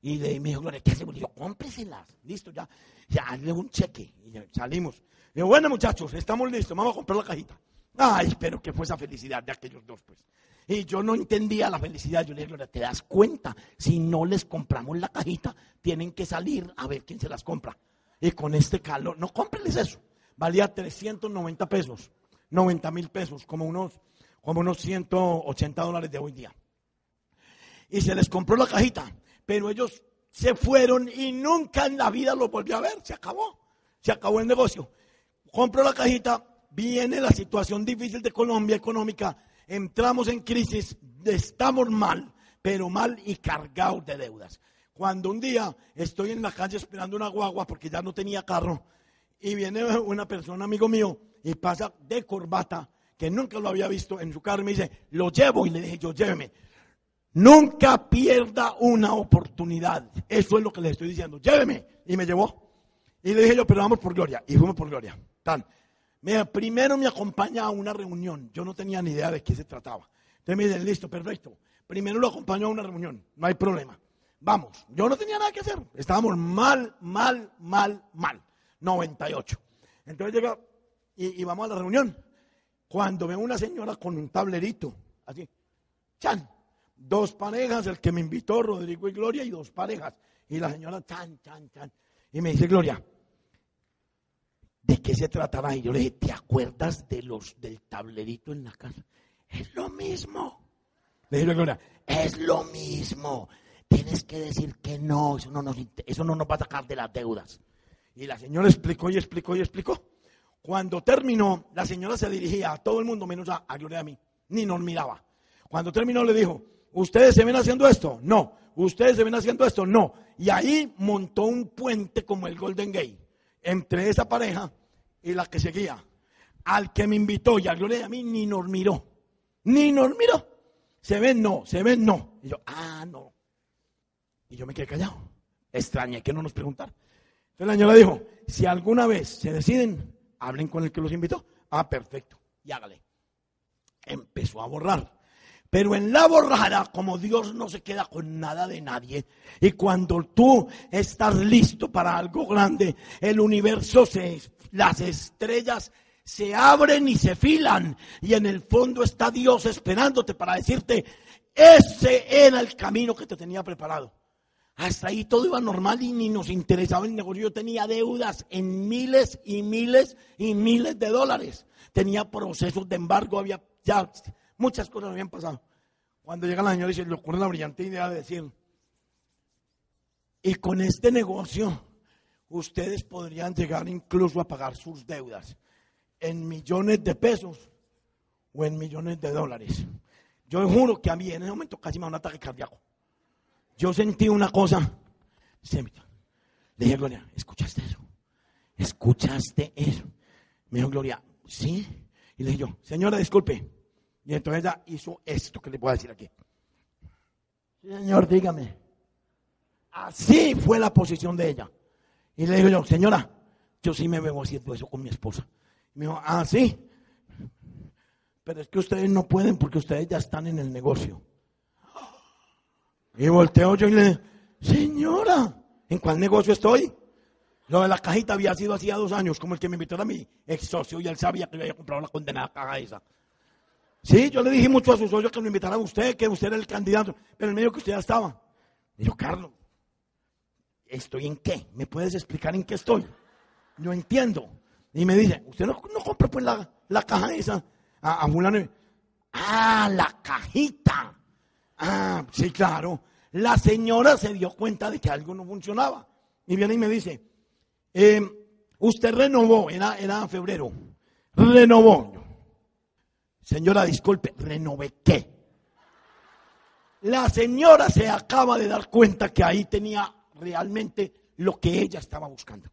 Y le, me dijo, Gloria, ¿qué hacemos? Y yo, cómpreselas. Listo, ya. Ya, hazle un cheque. Y salimos. Le digo, bueno, muchachos, estamos listos. Vamos a comprar la cajita. Ay, pero que fue esa felicidad de aquellos dos, pues. Y yo no entendía la felicidad. Yo le dije, Gloria, ¿te das cuenta? Si no les compramos la cajita, tienen que salir a ver quién se las compra. Y con este calor, no cómprenles eso. Valía 390 pesos, 90 mil pesos, como unos, como unos 180 dólares de hoy día y se les compró la cajita, pero ellos se fueron y nunca en la vida los volvió a ver, se acabó, se acabó el negocio. Compro la cajita, viene la situación difícil de Colombia económica, entramos en crisis, estamos mal, pero mal y cargados de deudas. Cuando un día estoy en la calle esperando una guagua porque ya no tenía carro y viene una persona, amigo mío, y pasa de corbata, que nunca lo había visto en su carro y me dice, lo llevo y le dije, yo lléveme. Nunca pierda una oportunidad. Eso es lo que le estoy diciendo. Lléveme. Y me llevó. Y le dije yo, pero vamos por Gloria. Y fuimos por Gloria. Tan. Me- primero me acompaña a una reunión. Yo no tenía ni idea de qué se trataba. Entonces me dicen, listo, perfecto. Primero lo acompaño a una reunión. No hay problema. Vamos. Yo no tenía nada que hacer. Estábamos mal, mal, mal, mal. 98. Entonces llega y, y vamos a la reunión. Cuando veo una señora con un tablerito, así, chan, dos parejas, el que me invitó, Rodrigo y Gloria, y dos parejas. Y la señora, chan, chan, chan. Y me dice, Gloria, ¿de qué se tratará? Y yo le dije, ¿te acuerdas de los del tablerito en la casa? Es lo mismo. Le dije Gloria, es lo mismo. Tienes que decir que no, eso no, nos, eso no nos va a sacar de las deudas. Y la señora explicó y explicó y explicó. Cuando terminó, la señora se dirigía a todo el mundo menos a, a Gloria a mí. Ni nos miraba. Cuando terminó le dijo, ¿ustedes se ven haciendo esto? No. ¿Ustedes se ven haciendo esto? No. Y ahí montó un puente como el Golden Gate entre esa pareja y la que seguía. Al que me invitó y a Gloria a mí ni nos miró. Ni nos miró. Se ven no, se ven no. Y yo, ah, no. Y yo me quedé callado. Extrañé que no nos preguntaran. Entonces la señora dijo, si alguna vez se deciden, hablen con el que los invitó. Ah, perfecto. Y hágale. Empezó a borrar. Pero en la borrada, como Dios no se queda con nada de nadie, y cuando tú estás listo para algo grande, el universo se, las estrellas se abren y se filan, y en el fondo está Dios esperándote para decirte, ese era el camino que te tenía preparado. Hasta ahí todo iba normal y ni nos interesaba el negocio. Yo tenía deudas en miles y miles y miles de dólares. Tenía procesos de embargo, había ya muchas cosas habían pasado. Cuando llega la señora y se le ocurre la brillante idea de decir, y con este negocio ustedes podrían llegar incluso a pagar sus deudas en millones de pesos o en millones de dólares. Yo juro que a mí en ese momento casi me da un ataque cardíaco. Yo sentí una cosa. Le dije Gloria, ¿escuchaste eso? ¿Escuchaste eso? Me dijo Gloria, sí. Y le dije yo, señora, disculpe. Y entonces ella hizo esto que le voy a decir aquí. Señor, dígame. Así fue la posición de ella. Y le digo yo, señora, yo sí me veo haciendo eso con mi esposa. Y me dijo, ah, sí. Pero es que ustedes no pueden porque ustedes ya están en el negocio. Y volteo yo y le digo, señora, ¿en cuál negocio estoy? Lo de la cajita había sido hacía dos años, como el que me invitó a mi ex socio y él sabía que yo había comprado la condenada caja esa. Sí, yo le dije mucho a sus socios que me invitaran a usted, que usted era el candidato, pero en medio que usted ya estaba. Dijo, Carlos, ¿estoy en qué? ¿Me puedes explicar en qué estoy? No entiendo. Y me dice, ¿usted no, no compra pues la, la caja esa a, a fulano? Ah, la cajita. Ah, sí, claro. La señora se dio cuenta de que algo no funcionaba. Y viene y me dice, eh, usted renovó, era, era febrero, renovó. Señora, disculpe, ¿renové qué? La señora se acaba de dar cuenta que ahí tenía realmente lo que ella estaba buscando.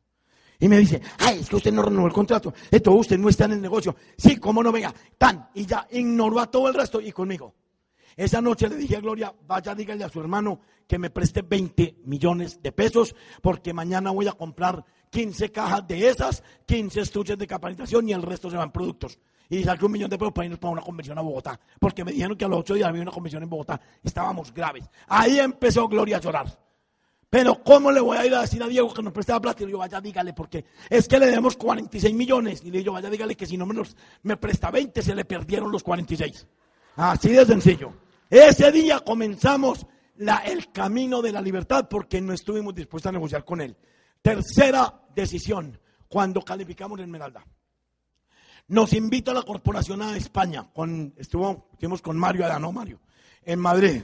Y me dice, ay, es que usted no renovó el contrato, esto usted no está en el negocio. Sí, cómo no venga, tan, y ya ignoró a todo el resto y conmigo. Esa noche le dije a Gloria, vaya, dígale a su hermano que me preste 20 millones de pesos, porque mañana voy a comprar 15 cajas de esas, 15 estuches de capacitación y el resto se van productos. Y saqué un millón de pesos para irnos para una convención a Bogotá, porque me dijeron que a los ocho días había una convención en Bogotá. Estábamos graves. Ahí empezó Gloria a llorar. Pero ¿cómo le voy a ir a decir a Diego que nos prestaba plata? Y le digo, vaya, dígale, porque es que le debemos 46 millones. Y le digo, vaya, dígale que si no me, me presta 20, se le perdieron los 46. Así de sencillo. Ese día comenzamos la, el camino de la libertad porque no estuvimos dispuestos a negociar con él. Tercera decisión, cuando calificamos en Esmeralda. Nos invita a la corporación a España. Con, estuvimos con Mario Adano, Mario, en Madrid.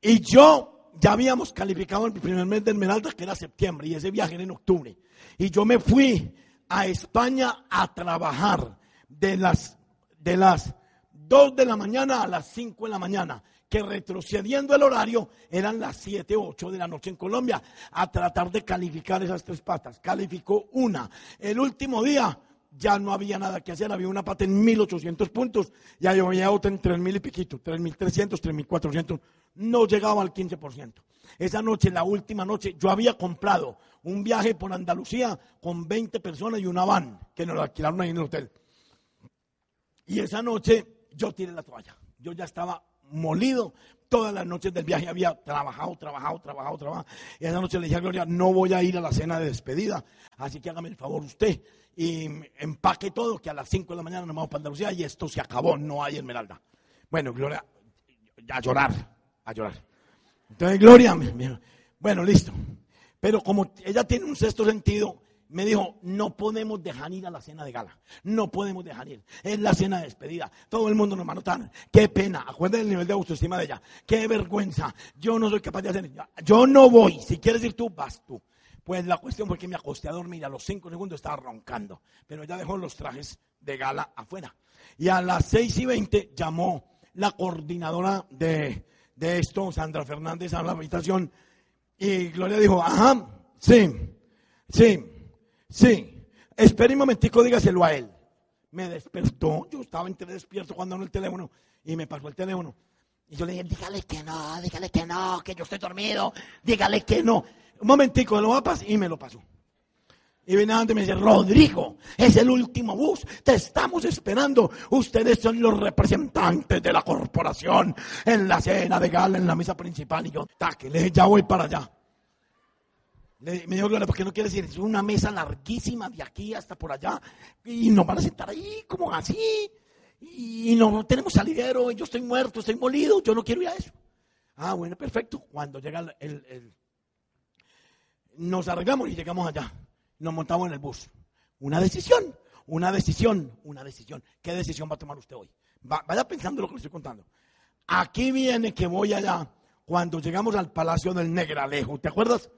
Y yo ya habíamos calificado el primer mes de Esmeralda, que era septiembre, y ese viaje era en octubre. Y yo me fui a España a trabajar de las, de las 2 de la mañana a las 5 de la mañana que retrocediendo el horario eran las 7 o 8 de la noche en Colombia, a tratar de calificar esas tres patas. Calificó una. El último día ya no había nada que hacer, había una pata en 1800 puntos, ya había otra en 3000 y piquito, 3300, 3400, no llegaba al 15%. Esa noche, la última noche, yo había comprado un viaje por Andalucía con 20 personas y una van, que nos la alquilaron ahí en el hotel. Y esa noche yo tiré la toalla. Yo ya estaba molido. Todas las noches del viaje había trabajado, trabajado, trabajado, trabajado. Y esa noche le dije a Gloria, no voy a ir a la cena de despedida. Así que hágame el favor usted y empaque todo, que a las 5 de la mañana nos vamos para Andalucía y esto se acabó, no hay Esmeralda. Bueno, Gloria, a llorar, a llorar. Entonces Gloria, bueno, listo. Pero como ella tiene un sexto sentido, me dijo, no podemos dejar ir a la cena de gala, no podemos dejar ir, es la cena de despedida, todo el mundo nos va a notar, qué pena, acuérdense del nivel de autoestima de ella, qué vergüenza, yo no soy capaz de hacer, yo no voy, si quieres ir tú, vas tú. Pues la cuestión fue que me acosté a dormir a los cinco segundos estaba roncando, pero ella dejó los trajes de gala afuera. Y a las seis y veinte llamó la coordinadora de, de esto, Sandra Fernández, a la habitación y Gloria dijo, ajá, sí, sí. Sí, espere un momentico, dígaselo a él. Me despertó, yo estaba entre despierto cuando no el teléfono y me pasó el teléfono. Y yo le dije, dígale que no, dígale que no, que yo estoy dormido, dígale que no. Un momentico, lo va a pasar y me lo pasó. Y viene antes y me dice, Rodrigo, es el último bus, te estamos esperando. Ustedes son los representantes de la corporación en la cena de gala, en la mesa principal. Y yo, taque, ya voy para allá. Me dijo Gloria, ¿por qué no quiere decir? Es una mesa larguísima de aquí hasta por allá. Y nos van a sentar ahí como así. Y no, tenemos salidero. Y yo estoy muerto, estoy molido. Yo no quiero ir a eso. Ah, bueno, perfecto. Cuando llega el, Nos arreglamos y llegamos allá. Nos montamos en el bus. Una decisión, una decisión, una decisión. ¿Qué decisión va a tomar usted hoy? vaya pensando lo que le estoy contando. Aquí viene que voy allá cuando llegamos al Palacio del Negralejo. ¿Te acuerdas?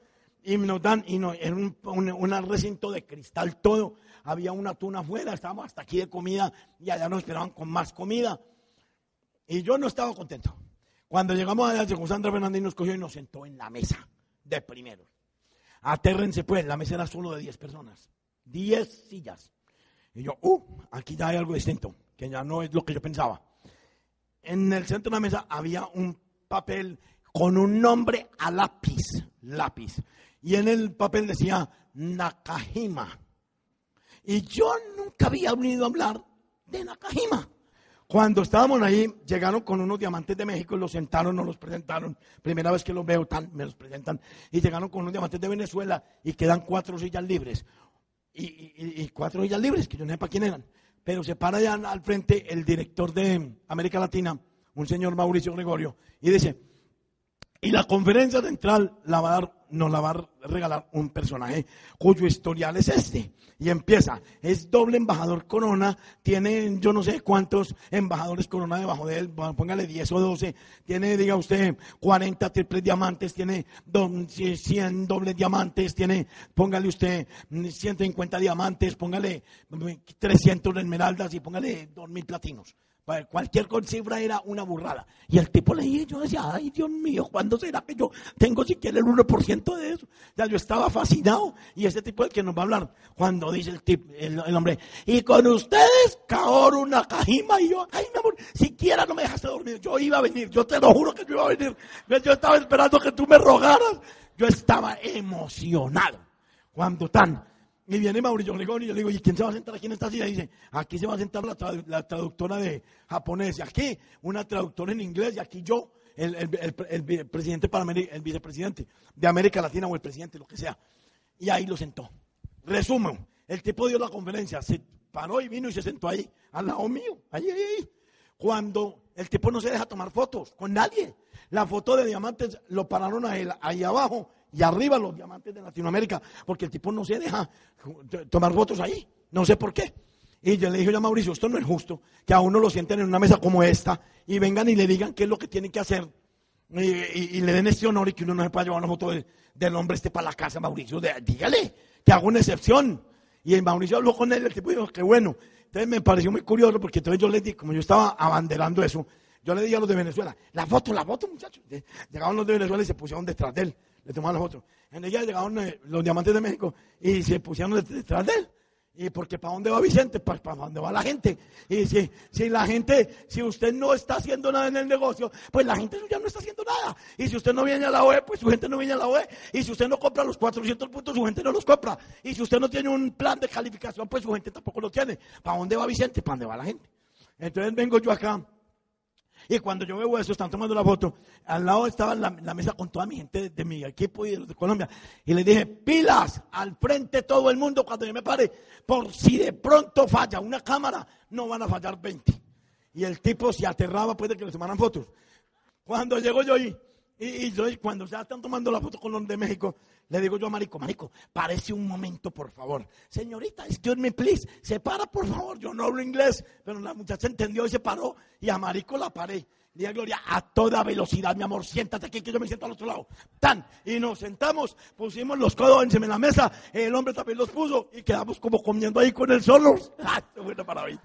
y nos dan, y en un, recinto de cristal todo, había una tuna afuera, estábamos hasta aquí de comida y allá nos esperaban con más comida. Y yo no estaba contento. Cuando llegamos allá, llegó Sandra Fernández nos cogió y nos sentó en la mesa de primero. Atérrense pues, la mesa era solo de 10 personas, 10 sillas. Y yo, uh, aquí ya hay algo distinto, que ya no es lo que yo pensaba. En el centro de la mesa había un papel con un nombre a lápiz, lápiz y en el papel decía Nakajima. Y yo nunca había oído hablar de Nakajima. Cuando estábamos ahí, llegaron con unos diamantes de México y los sentaron, nos los presentaron. Primera vez que los veo, tan, me los presentan. Y llegaron con unos diamantes de Venezuela y quedan cuatro sillas libres. Y, cuatro sillas libres, que yo no sé para quién eran. Pero se para allá al frente el director de América Latina, un señor Mauricio Gregorio, y dice, y la conferencia central la va a dar, nos la va a regalar un personaje cuyo historial es este. Y empieza, es doble embajador Corona, tiene yo no sé cuántos embajadores Corona debajo de él, póngale 10 o 12, tiene, diga usted, 40 triples diamantes, tiene 100 dobles diamantes, tiene, póngale usted 150 diamantes, póngale 300 esmeraldas y póngale 2000 platinos. Cualquier cifra era una burrada. Y el tipo leía y yo decía, ay Dios mío, ¿cuándo será que yo tengo siquiera el 1% de eso? Ya yo estaba fascinado. Y ese tipo es el que nos va a hablar. Cuando dice el, tipo, el, hombre, y con ustedes, Kaoru Nakajima. Y yo, ay mi amor, siquiera no me dejaste dormir. Yo iba a venir, yo te lo juro que yo iba a venir. Yo estaba esperando que tú me rogaras. Yo estaba emocionado. Cuando tan y viene Mauricio Gregón y yo le digo, ¿y quién se va a sentar aquí en esta silla? Y dice, aquí se va a sentar la, traductora de japonés, y aquí una traductora en inglés, y aquí yo, el, el, presidente para el vicepresidente de América Latina o el presidente, lo que sea. Y ahí lo sentó. Resumo, el tipo dio la conferencia, se paró y vino y se sentó ahí, al lado mío, ahí, ahí, ahí. Cuando el tipo no se deja tomar fotos con nadie. La foto de diamantes lo pararon a él ahí abajo y arriba los diamantes de Latinoamérica, porque el tipo no se deja tomar votos ahí, no sé por qué. Y yo le dije a Mauricio, esto no es justo, que a uno lo sienten en una mesa como esta y vengan y le digan qué es lo que tiene que hacer y, le den este honor y que uno no se pueda llevar una foto del hombre este para la casa, Mauricio, dígale que haga una excepción. Y Mauricio habló con él, el tipo dijo, qué bueno. Entonces me pareció muy curioso porque entonces yo le dije, como yo estaba abanderando eso, yo le dije a los de Venezuela, la foto, la foto, muchachos. Llegaron los de Venezuela y se pusieron detrás de él le tomaron los otros. En ella llegaron eh, los diamantes de México y se pusieron detrás de él. ¿Y porque para dónde va Vicente? Pues para dónde va la gente. Y si, si la gente, si usted no está haciendo nada en el negocio, pues la gente ya no está haciendo nada. Y si usted no viene a la OE, pues su gente no viene a la OE. Y si usted no compra los 400 puntos, su gente no los compra. Y si usted no tiene un plan de calificación, pues su gente tampoco lo tiene. ¿Para dónde va Vicente? ¿Para dónde va la gente? Entonces vengo yo acá y cuando yo veo eso, están tomando la foto, al lado estaba la, mesa con toda mi gente de, mi equipo y de, de Colombia. Y le dije, pilas, al frente todo el mundo cuando yo me pare, por si de pronto falla una cámara, no van a fallar 20. Y el tipo se aterraba pues de que le tomaran fotos. Cuando llego yo ahí, y, yo, cuando ya están tomando la foto con los de México, le digo yo a Marico, Marico, parece un momento, por favor. Señorita, excuse me, please. Se para, por favor. Yo no hablo inglés, pero la muchacha entendió y se paró. Y a Marico la paré. Dije, Gloria, a toda velocidad, mi amor, siéntate aquí que yo me siento al otro lado. Tan. Y nos sentamos, pusimos los codos encima de la mesa. El hombre también los puso y quedamos como comiendo ahí con el solos. ¡Ah, buena maravilla!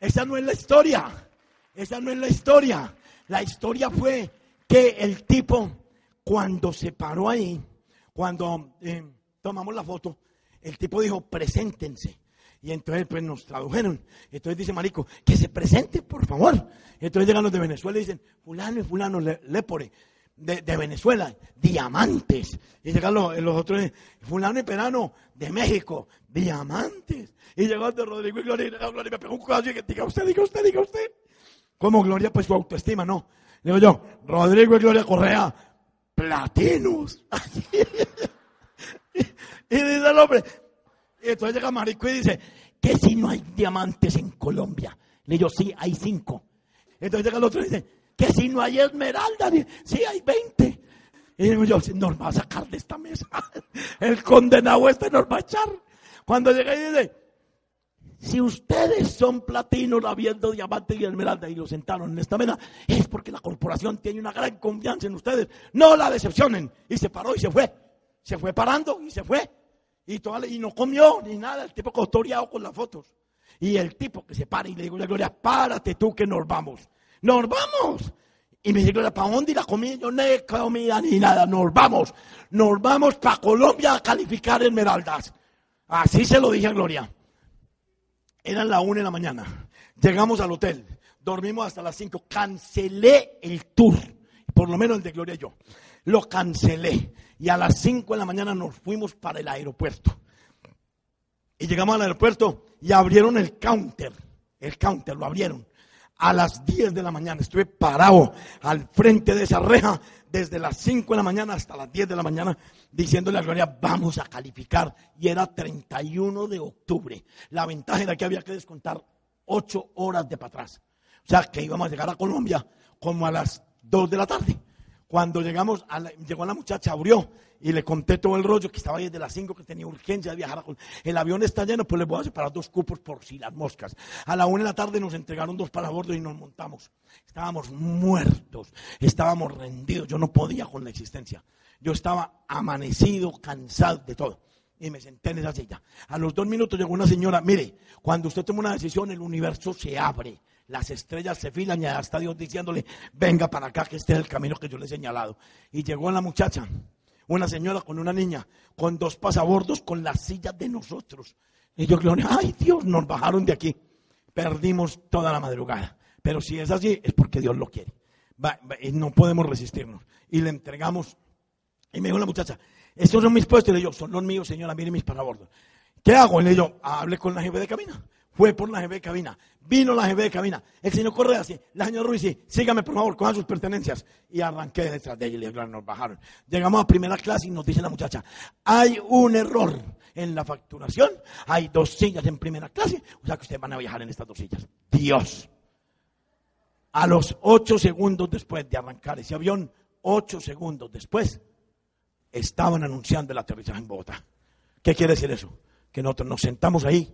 Esa no es la historia. Esa no es la historia. La historia fue que el tipo, cuando se paró ahí, cuando eh, tomamos la foto, el tipo dijo, preséntense. Y entonces pues nos tradujeron. Entonces dice Marico, que se presente, por favor. Entonces llegan los de Venezuela y dicen, fulano y fulano, lepore. De, Venezuela, diamantes. Y llegan los, los, otros, fulano y perano, de México, diamantes. Y llegó de Rodrigo y Gloria, y Gloria me pegó un caballo y diga usted, diga usted, diga usted. Como Gloria, pues su autoestima, no. Digo yo, Rodrigo y Gloria Correa, platinos. y, dice el hombre, y entonces llega Marico y dice, que si no hay diamantes en Colombia. Le digo, sí, hay cinco. Entonces llega el otro y dice, que si no hay esmeralda, sí, hay veinte. Y digo yo, nos va a sacar de esta mesa. el condenado este nos va a echar. Cuando llega y dice, si ustedes son platinos habiendo diamante y esmeralda y lo sentaron en esta mesa, es porque la corporación tiene una gran confianza en ustedes. No la decepcionen. Y se paró y se fue. Se fue parando y se fue. Y, y no comió ni nada. El tipo costoriado con las fotos. Y el tipo que se para y le digo, la Gloria, párate tú que nos vamos. ¡Nos vamos! Y me dice, Gloria, ¿para dónde la comida? Yo no he comida ni nada. Nos vamos. Nos vamos para Colombia a calificar esmeraldas. Así se lo dije a Gloria. Eran la una de la mañana. Llegamos al hotel. Dormimos hasta las cinco. Cancelé el tour. Por lo menos el de Gloria y yo. Lo cancelé. Y a las cinco de la mañana nos fuimos para el aeropuerto. Y llegamos al aeropuerto y abrieron el counter. el counter, lo abrieron. A las 10 de la mañana estuve parado al frente de esa reja desde las 5 de la mañana hasta las 10 de la mañana diciéndole a Gloria, vamos a calificar. Y era 31 de octubre. La ventaja era que había que descontar 8 horas de para atrás. O sea, que íbamos a llegar a Colombia como a las 2 de la tarde. Cuando llegamos, a llegó la muchacha, abrió y le conté todo el rollo que estaba desde las 5 que tenía urgencia de viajar. El avión está lleno, pues le voy a separar dos cupos por si las moscas. A la 1 de la tarde nos entregaron dos para bordo y nos montamos. Estábamos muertos, estábamos rendidos. Yo no podía con la existencia. Yo estaba amanecido, cansado de todo. Y me senté en esa silla. A los dos minutos llegó una señora, mire, cuando usted toma una decisión, el universo se abre las estrellas se filan y hasta Dios diciéndole, venga para acá, que este es el camino que yo le he señalado. Y llegó la muchacha, una señora con una niña, con dos pasabordos, con las sillas de nosotros. Y yo, gloria, ay Dios, nos bajaron de aquí. Perdimos toda la madrugada. Pero si es así, es porque Dios lo quiere. y no podemos resistirnos. Y le entregamos. Y me dijo la muchacha, estos son mis puestos. Y le digo, son los míos, señora, mire mis pasabordos. ¿Qué hago? Y le digo, hable con la jefe de cabina fue por la GB de cabina. Vino la GB de cabina. El señor Correa, sí. La señora Ruiz, sí. Sígame, por favor, cojan sus pertenencias. Y arranqué detrás de ella y nos bajaron. Llegamos a primera clase y nos dice la muchacha, hay un error en la facturación. Hay dos sillas en primera clase. O sea que ustedes van a viajar en estas dos sillas. Dios. A los ocho segundos después de arrancar ese avión, ocho segundos después, estaban anunciando el aterrizaje en Bogotá. ¿Qué quiere decir eso? Que nosotros nos sentamos ahí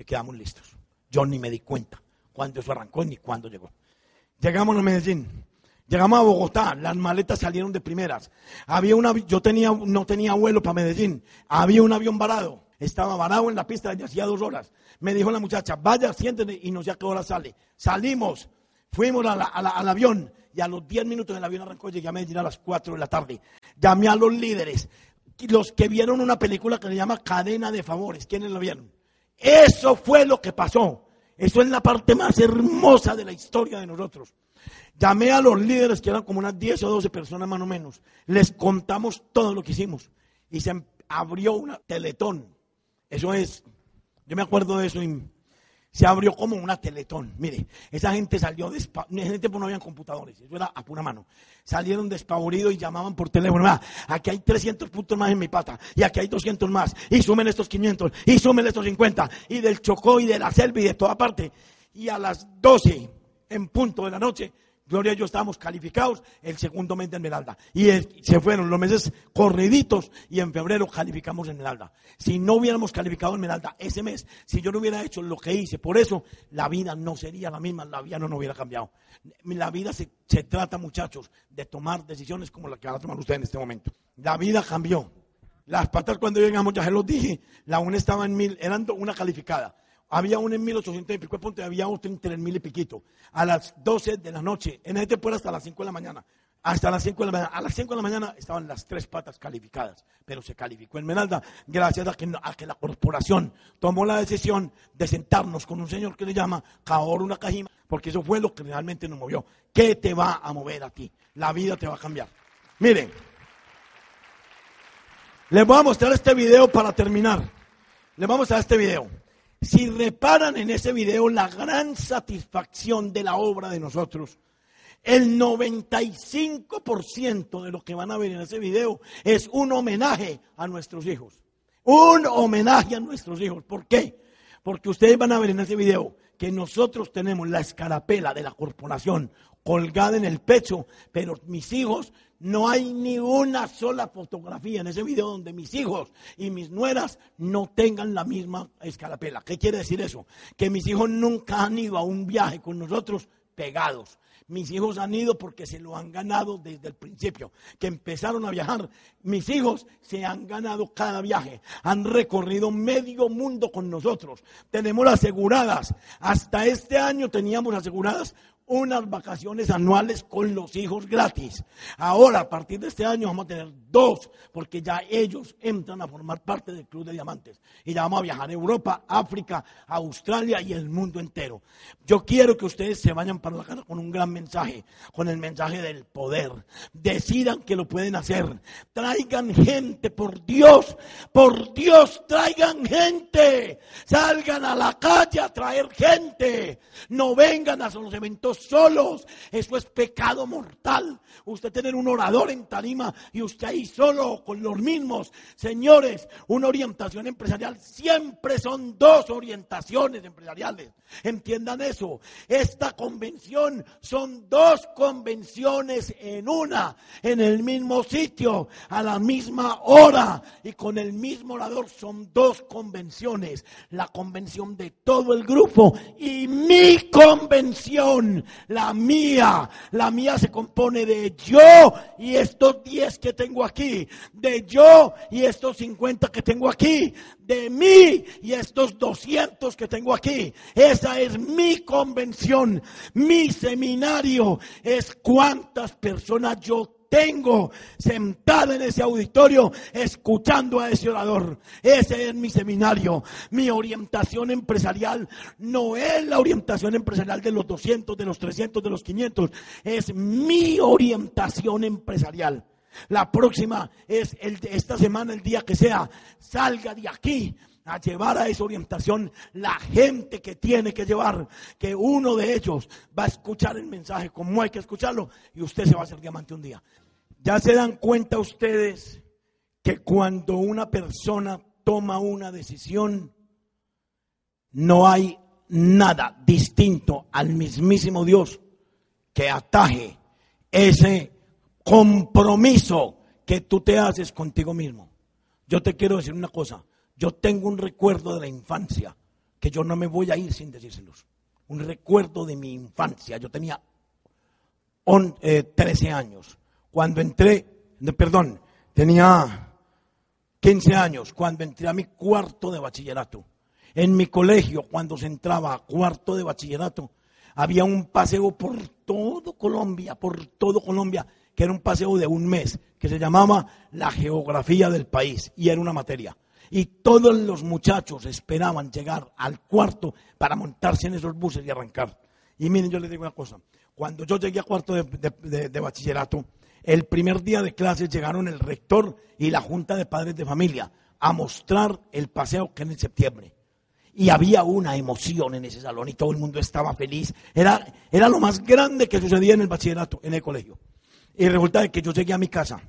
y quedamos listos. Yo ni me di cuenta cuándo eso arrancó ni cuándo llegó. Llegamos a Medellín. Llegamos a Bogotá, las maletas salieron de primeras. Había una, yo tenía, no tenía vuelo para Medellín. Había un avión varado. Estaba varado en la pista desde hacía dos horas. Me dijo la muchacha, vaya, siéntete y no sé a qué hora sale. Salimos, fuimos al avión y a los diez minutos del avión arrancó. Llegué a Medellín a las cuatro de la tarde. Llamé a los líderes, los que vieron una película que se llama Cadena de Favores. ¿Quiénes la vieron? Eso fue lo que pasó. Eso es la parte más hermosa de la historia de nosotros. Llamé a los líderes, que eran como unas 10 o 12 personas más o menos. Les contamos todo lo que hicimos. Y se abrió una teletón. Eso es, yo me acuerdo de eso y se abrió como una teletón. Mire, esa gente salió, en ese tiempo no habían computadores, eso era a pura mano. Salieron despavoridos y llamaban por teléfono, ah, aquí hay 300 puntos más en mi pata, y aquí hay 200 más, y sumen estos 500, y sumen estos 50, y del Chocó y de la Selva y de toda parte. Y a las 12 en punto de la noche Gloria y yo estábamos calificados el segundo mes de Esmeralda. Y se fueron los meses corriditos y en febrero calificamos Esmeralda. Si no hubiéramos calificado Esmeralda ese mes, si yo no hubiera hecho lo que hice, por eso la vida no sería la misma, la vida no, no hubiera cambiado. La vida se, trata, muchachos, de tomar decisiones como la que van a tomar ustedes en este momento. La vida cambió. Las patas cuando llegamos, ya se los dije, la una estaba en mil, eran una calificada. Había uno en 1800 y pico de punto y había otro en 3000 y piquito. A las 12 de la noche, en este pueblo hasta las 5 de la mañana. Hasta las 5 de la mañana. A las 5 de la mañana estaban las tres patas calificadas, pero se calificó en Menalda gracias a que, la corporación tomó la decisión de sentarnos con un señor que le llama Kaoru Nakajima, porque eso fue lo que realmente nos movió. ¿Qué te va a mover a ti? La vida te va a cambiar. Miren, les voy a mostrar este video para terminar. Les vamos a mostrar este video. Si reparan en ese video la gran satisfacción de la obra de nosotros, el 95% de lo que van a ver en ese video es un homenaje a nuestros hijos. Un homenaje a nuestros hijos. ¿Por qué? Porque ustedes van a ver en ese video que nosotros tenemos la escarapela de la corporación colgada en el pecho, pero mis hijos no hay ni una sola fotografía en ese video donde mis hijos y mis nueras no tengan la misma escarapela. ¿Qué quiere decir eso? Que mis hijos nunca han ido a un viaje con nosotros pegados. Mis hijos han ido porque se lo han ganado desde el principio, que empezaron a viajar. Mis hijos se han ganado cada viaje, han recorrido medio mundo con nosotros. Tenemos aseguradas, hasta este año teníamos aseguradas unas vacaciones anuales con los hijos gratis. Ahora, a partir de este año, vamos a tener dos, porque ya ellos entran a formar parte del Club de Diamantes. Y ya vamos a viajar a Europa, África, Australia y el mundo entero. Yo quiero que ustedes se vayan para la casa con un gran mensaje, con el mensaje del poder. Decidan que lo pueden hacer. Traigan gente, por Dios, por Dios, traigan gente. Salgan a la calle a traer gente. No vengan a los eventos solos. Eso es pecado mortal. Usted tener un orador en tarima y usted ahí solo con los mismos. Señores, una orientación empresarial siempre son dos orientaciones empresariales. Entiendan eso. Esta convención son dos convenciones en una, en el mismo sitio, a la misma hora y con el mismo orador. Son dos convenciones. La convención de todo el grupo y mi convención la mía, la mía se compone de yo y estos 10 que tengo aquí, de yo y estos 50 que tengo aquí, de mí y estos 200 que tengo aquí. Esa es mi convención, mi seminario es cuántas personas yo tengo sentado en ese auditorio escuchando a ese orador. Ese es mi seminario. Mi orientación empresarial no es la orientación empresarial de los 200, de los 300, de los 500. Es mi orientación empresarial. La próxima es el, esta semana, el día que sea, salga de aquí a llevar a esa orientación la gente que tiene que llevar, que uno de ellos va a escuchar el mensaje como hay que escucharlo y usted se va a hacer diamante un día. Ya se dan cuenta ustedes que cuando una persona toma una decisión, no hay nada distinto al mismísimo Dios que ataje ese compromiso que tú te haces contigo mismo. Yo te quiero decir una cosa, yo tengo un recuerdo de la infancia que yo no me voy a ir sin decírselos. Un recuerdo de mi infancia. Yo tenía 13 eh, años cuando entré, perdón, tenía 15 años, cuando entré a mi cuarto de bachillerato. En mi colegio, cuando se entraba a cuarto de bachillerato, había un paseo por todo Colombia, por todo Colombia, que era un paseo de un mes, que se llamaba la geografía del país, y era una materia. Y todos los muchachos esperaban llegar al cuarto para montarse en esos buses y arrancar. Y miren, yo les digo una cosa, cuando yo llegué a cuarto de bachillerato, el primer día de clases llegaron el rector y la junta de padres de familia a mostrar el paseo que en septiembre. Y había una emoción en ese salón y todo el mundo estaba feliz. Era, era lo más grande que sucedía en el bachillerato, en el colegio. Y resulta que yo llegué a mi casa,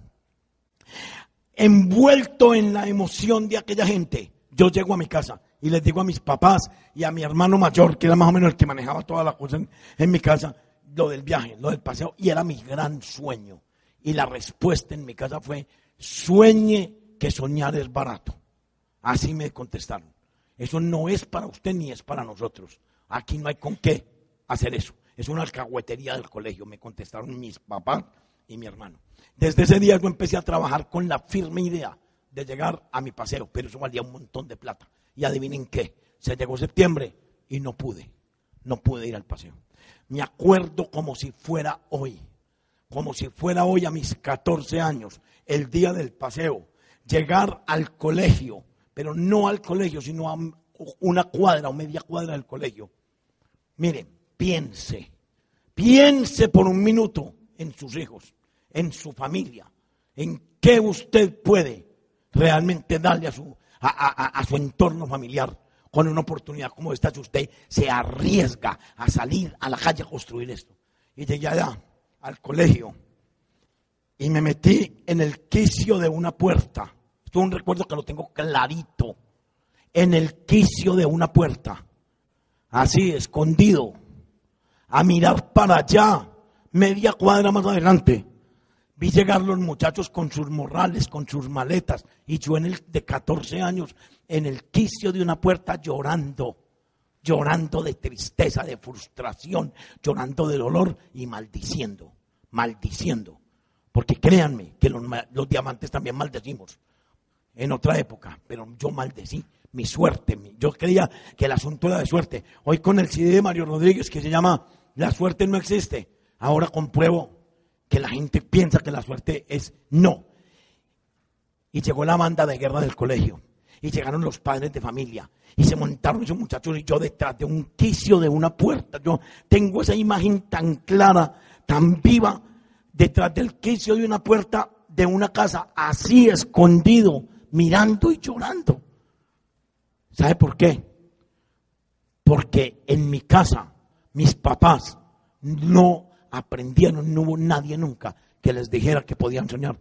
envuelto en la emoción de aquella gente. Yo llego a mi casa y les digo a mis papás y a mi hermano mayor, que era más o menos el que manejaba toda la cosa en mi casa, lo del viaje, lo del paseo, y era mi gran sueño. Y la respuesta en mi casa fue, sueñe que soñar es barato. Así me contestaron. Eso no es para usted ni es para nosotros. Aquí no hay con qué hacer eso. Es una alcahuetería del colegio, me contestaron mis papás y mi hermano. Desde ese día yo empecé a trabajar con la firme idea de llegar a mi paseo, pero eso valía un montón de plata. Y adivinen qué, se llegó septiembre y no pude, no pude ir al paseo. Me acuerdo como si fuera hoy como si fuera hoy a mis 14 años, el día del paseo, llegar al colegio, pero no al colegio, sino a una cuadra o media cuadra del colegio. Miren, piense, piense por un minuto en sus hijos, en su familia, en qué usted puede realmente darle a su, a, su entorno familiar con una oportunidad como esta, si usted se arriesga a salir a la calle a construir esto. Y llegué allá al colegio y me metí en el quicio de una puerta. Esto es un recuerdo que lo tengo clarito. En el quicio de una puerta. Así, escondido. A mirar para allá, media cuadra más adelante. Vi llegar los muchachos con sus morrales, con sus maletas. Y yo en el de 14 años, en el quicio de una puerta llorando llorando de tristeza, de frustración, llorando de dolor y maldiciendo, maldiciendo. Porque créanme que los, diamantes también maldecimos en otra época, pero yo maldecí mi suerte. yo creía que el asunto era de suerte. Hoy con el CD de Mario Rodríguez que se llama la suerte no existe. Ahora compruebo que la gente piensa que la suerte es no. Y llegó la banda de guerra del colegio. Y llegaron los padres de familia. Y se montaron esos muchachos y yo detrás de un quicio de una puerta. Yo tengo esa imagen tan clara, tan viva, detrás del quicio de una puerta de una casa, así escondido, mirando y llorando. ¿Sabe por qué? Porque en mi casa, mis papás no aprendieron, no hubo nadie nunca que les dijera que podían soñar.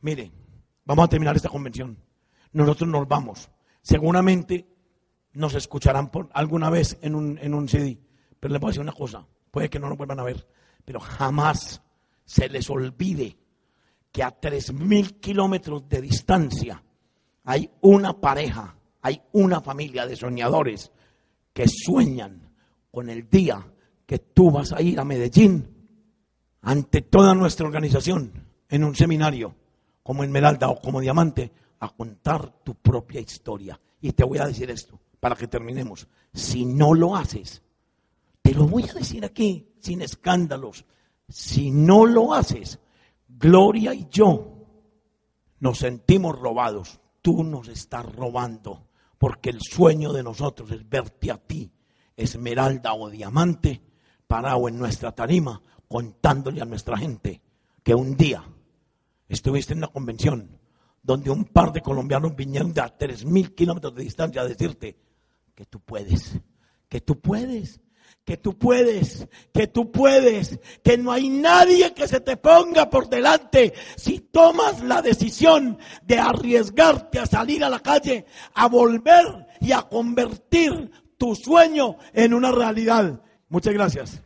Mire, vamos a terminar esta convención. Nosotros nos vamos. Seguramente nos escucharán por alguna vez en un, en un CD. Pero les voy a decir una cosa, puede que no nos vuelvan a ver, pero jamás se les olvide que a tres mil kilómetros de distancia hay una pareja, hay una familia de soñadores que sueñan con el día que tú vas a ir a Medellín ante toda nuestra organización en un seminario como Esmeralda o como Diamante a contar tu propia historia. Y te voy a decir esto para que terminemos. Si no lo haces, te lo voy a decir aquí sin escándalos. Si no lo haces, Gloria y yo nos sentimos robados. Tú nos estás robando porque el sueño de nosotros es verte a ti, esmeralda o diamante, parado en nuestra tarima contándole a nuestra gente que un día estuviste en una convención donde un par de colombianos vinieron de a tres mil kilómetros de distancia a decirte que tú puedes, que tú puedes, que tú puedes, que tú puedes, que no hay nadie que se te ponga por delante si tomas la decisión de arriesgarte a salir a la calle, a volver y a convertir tu sueño en una realidad. Muchas gracias.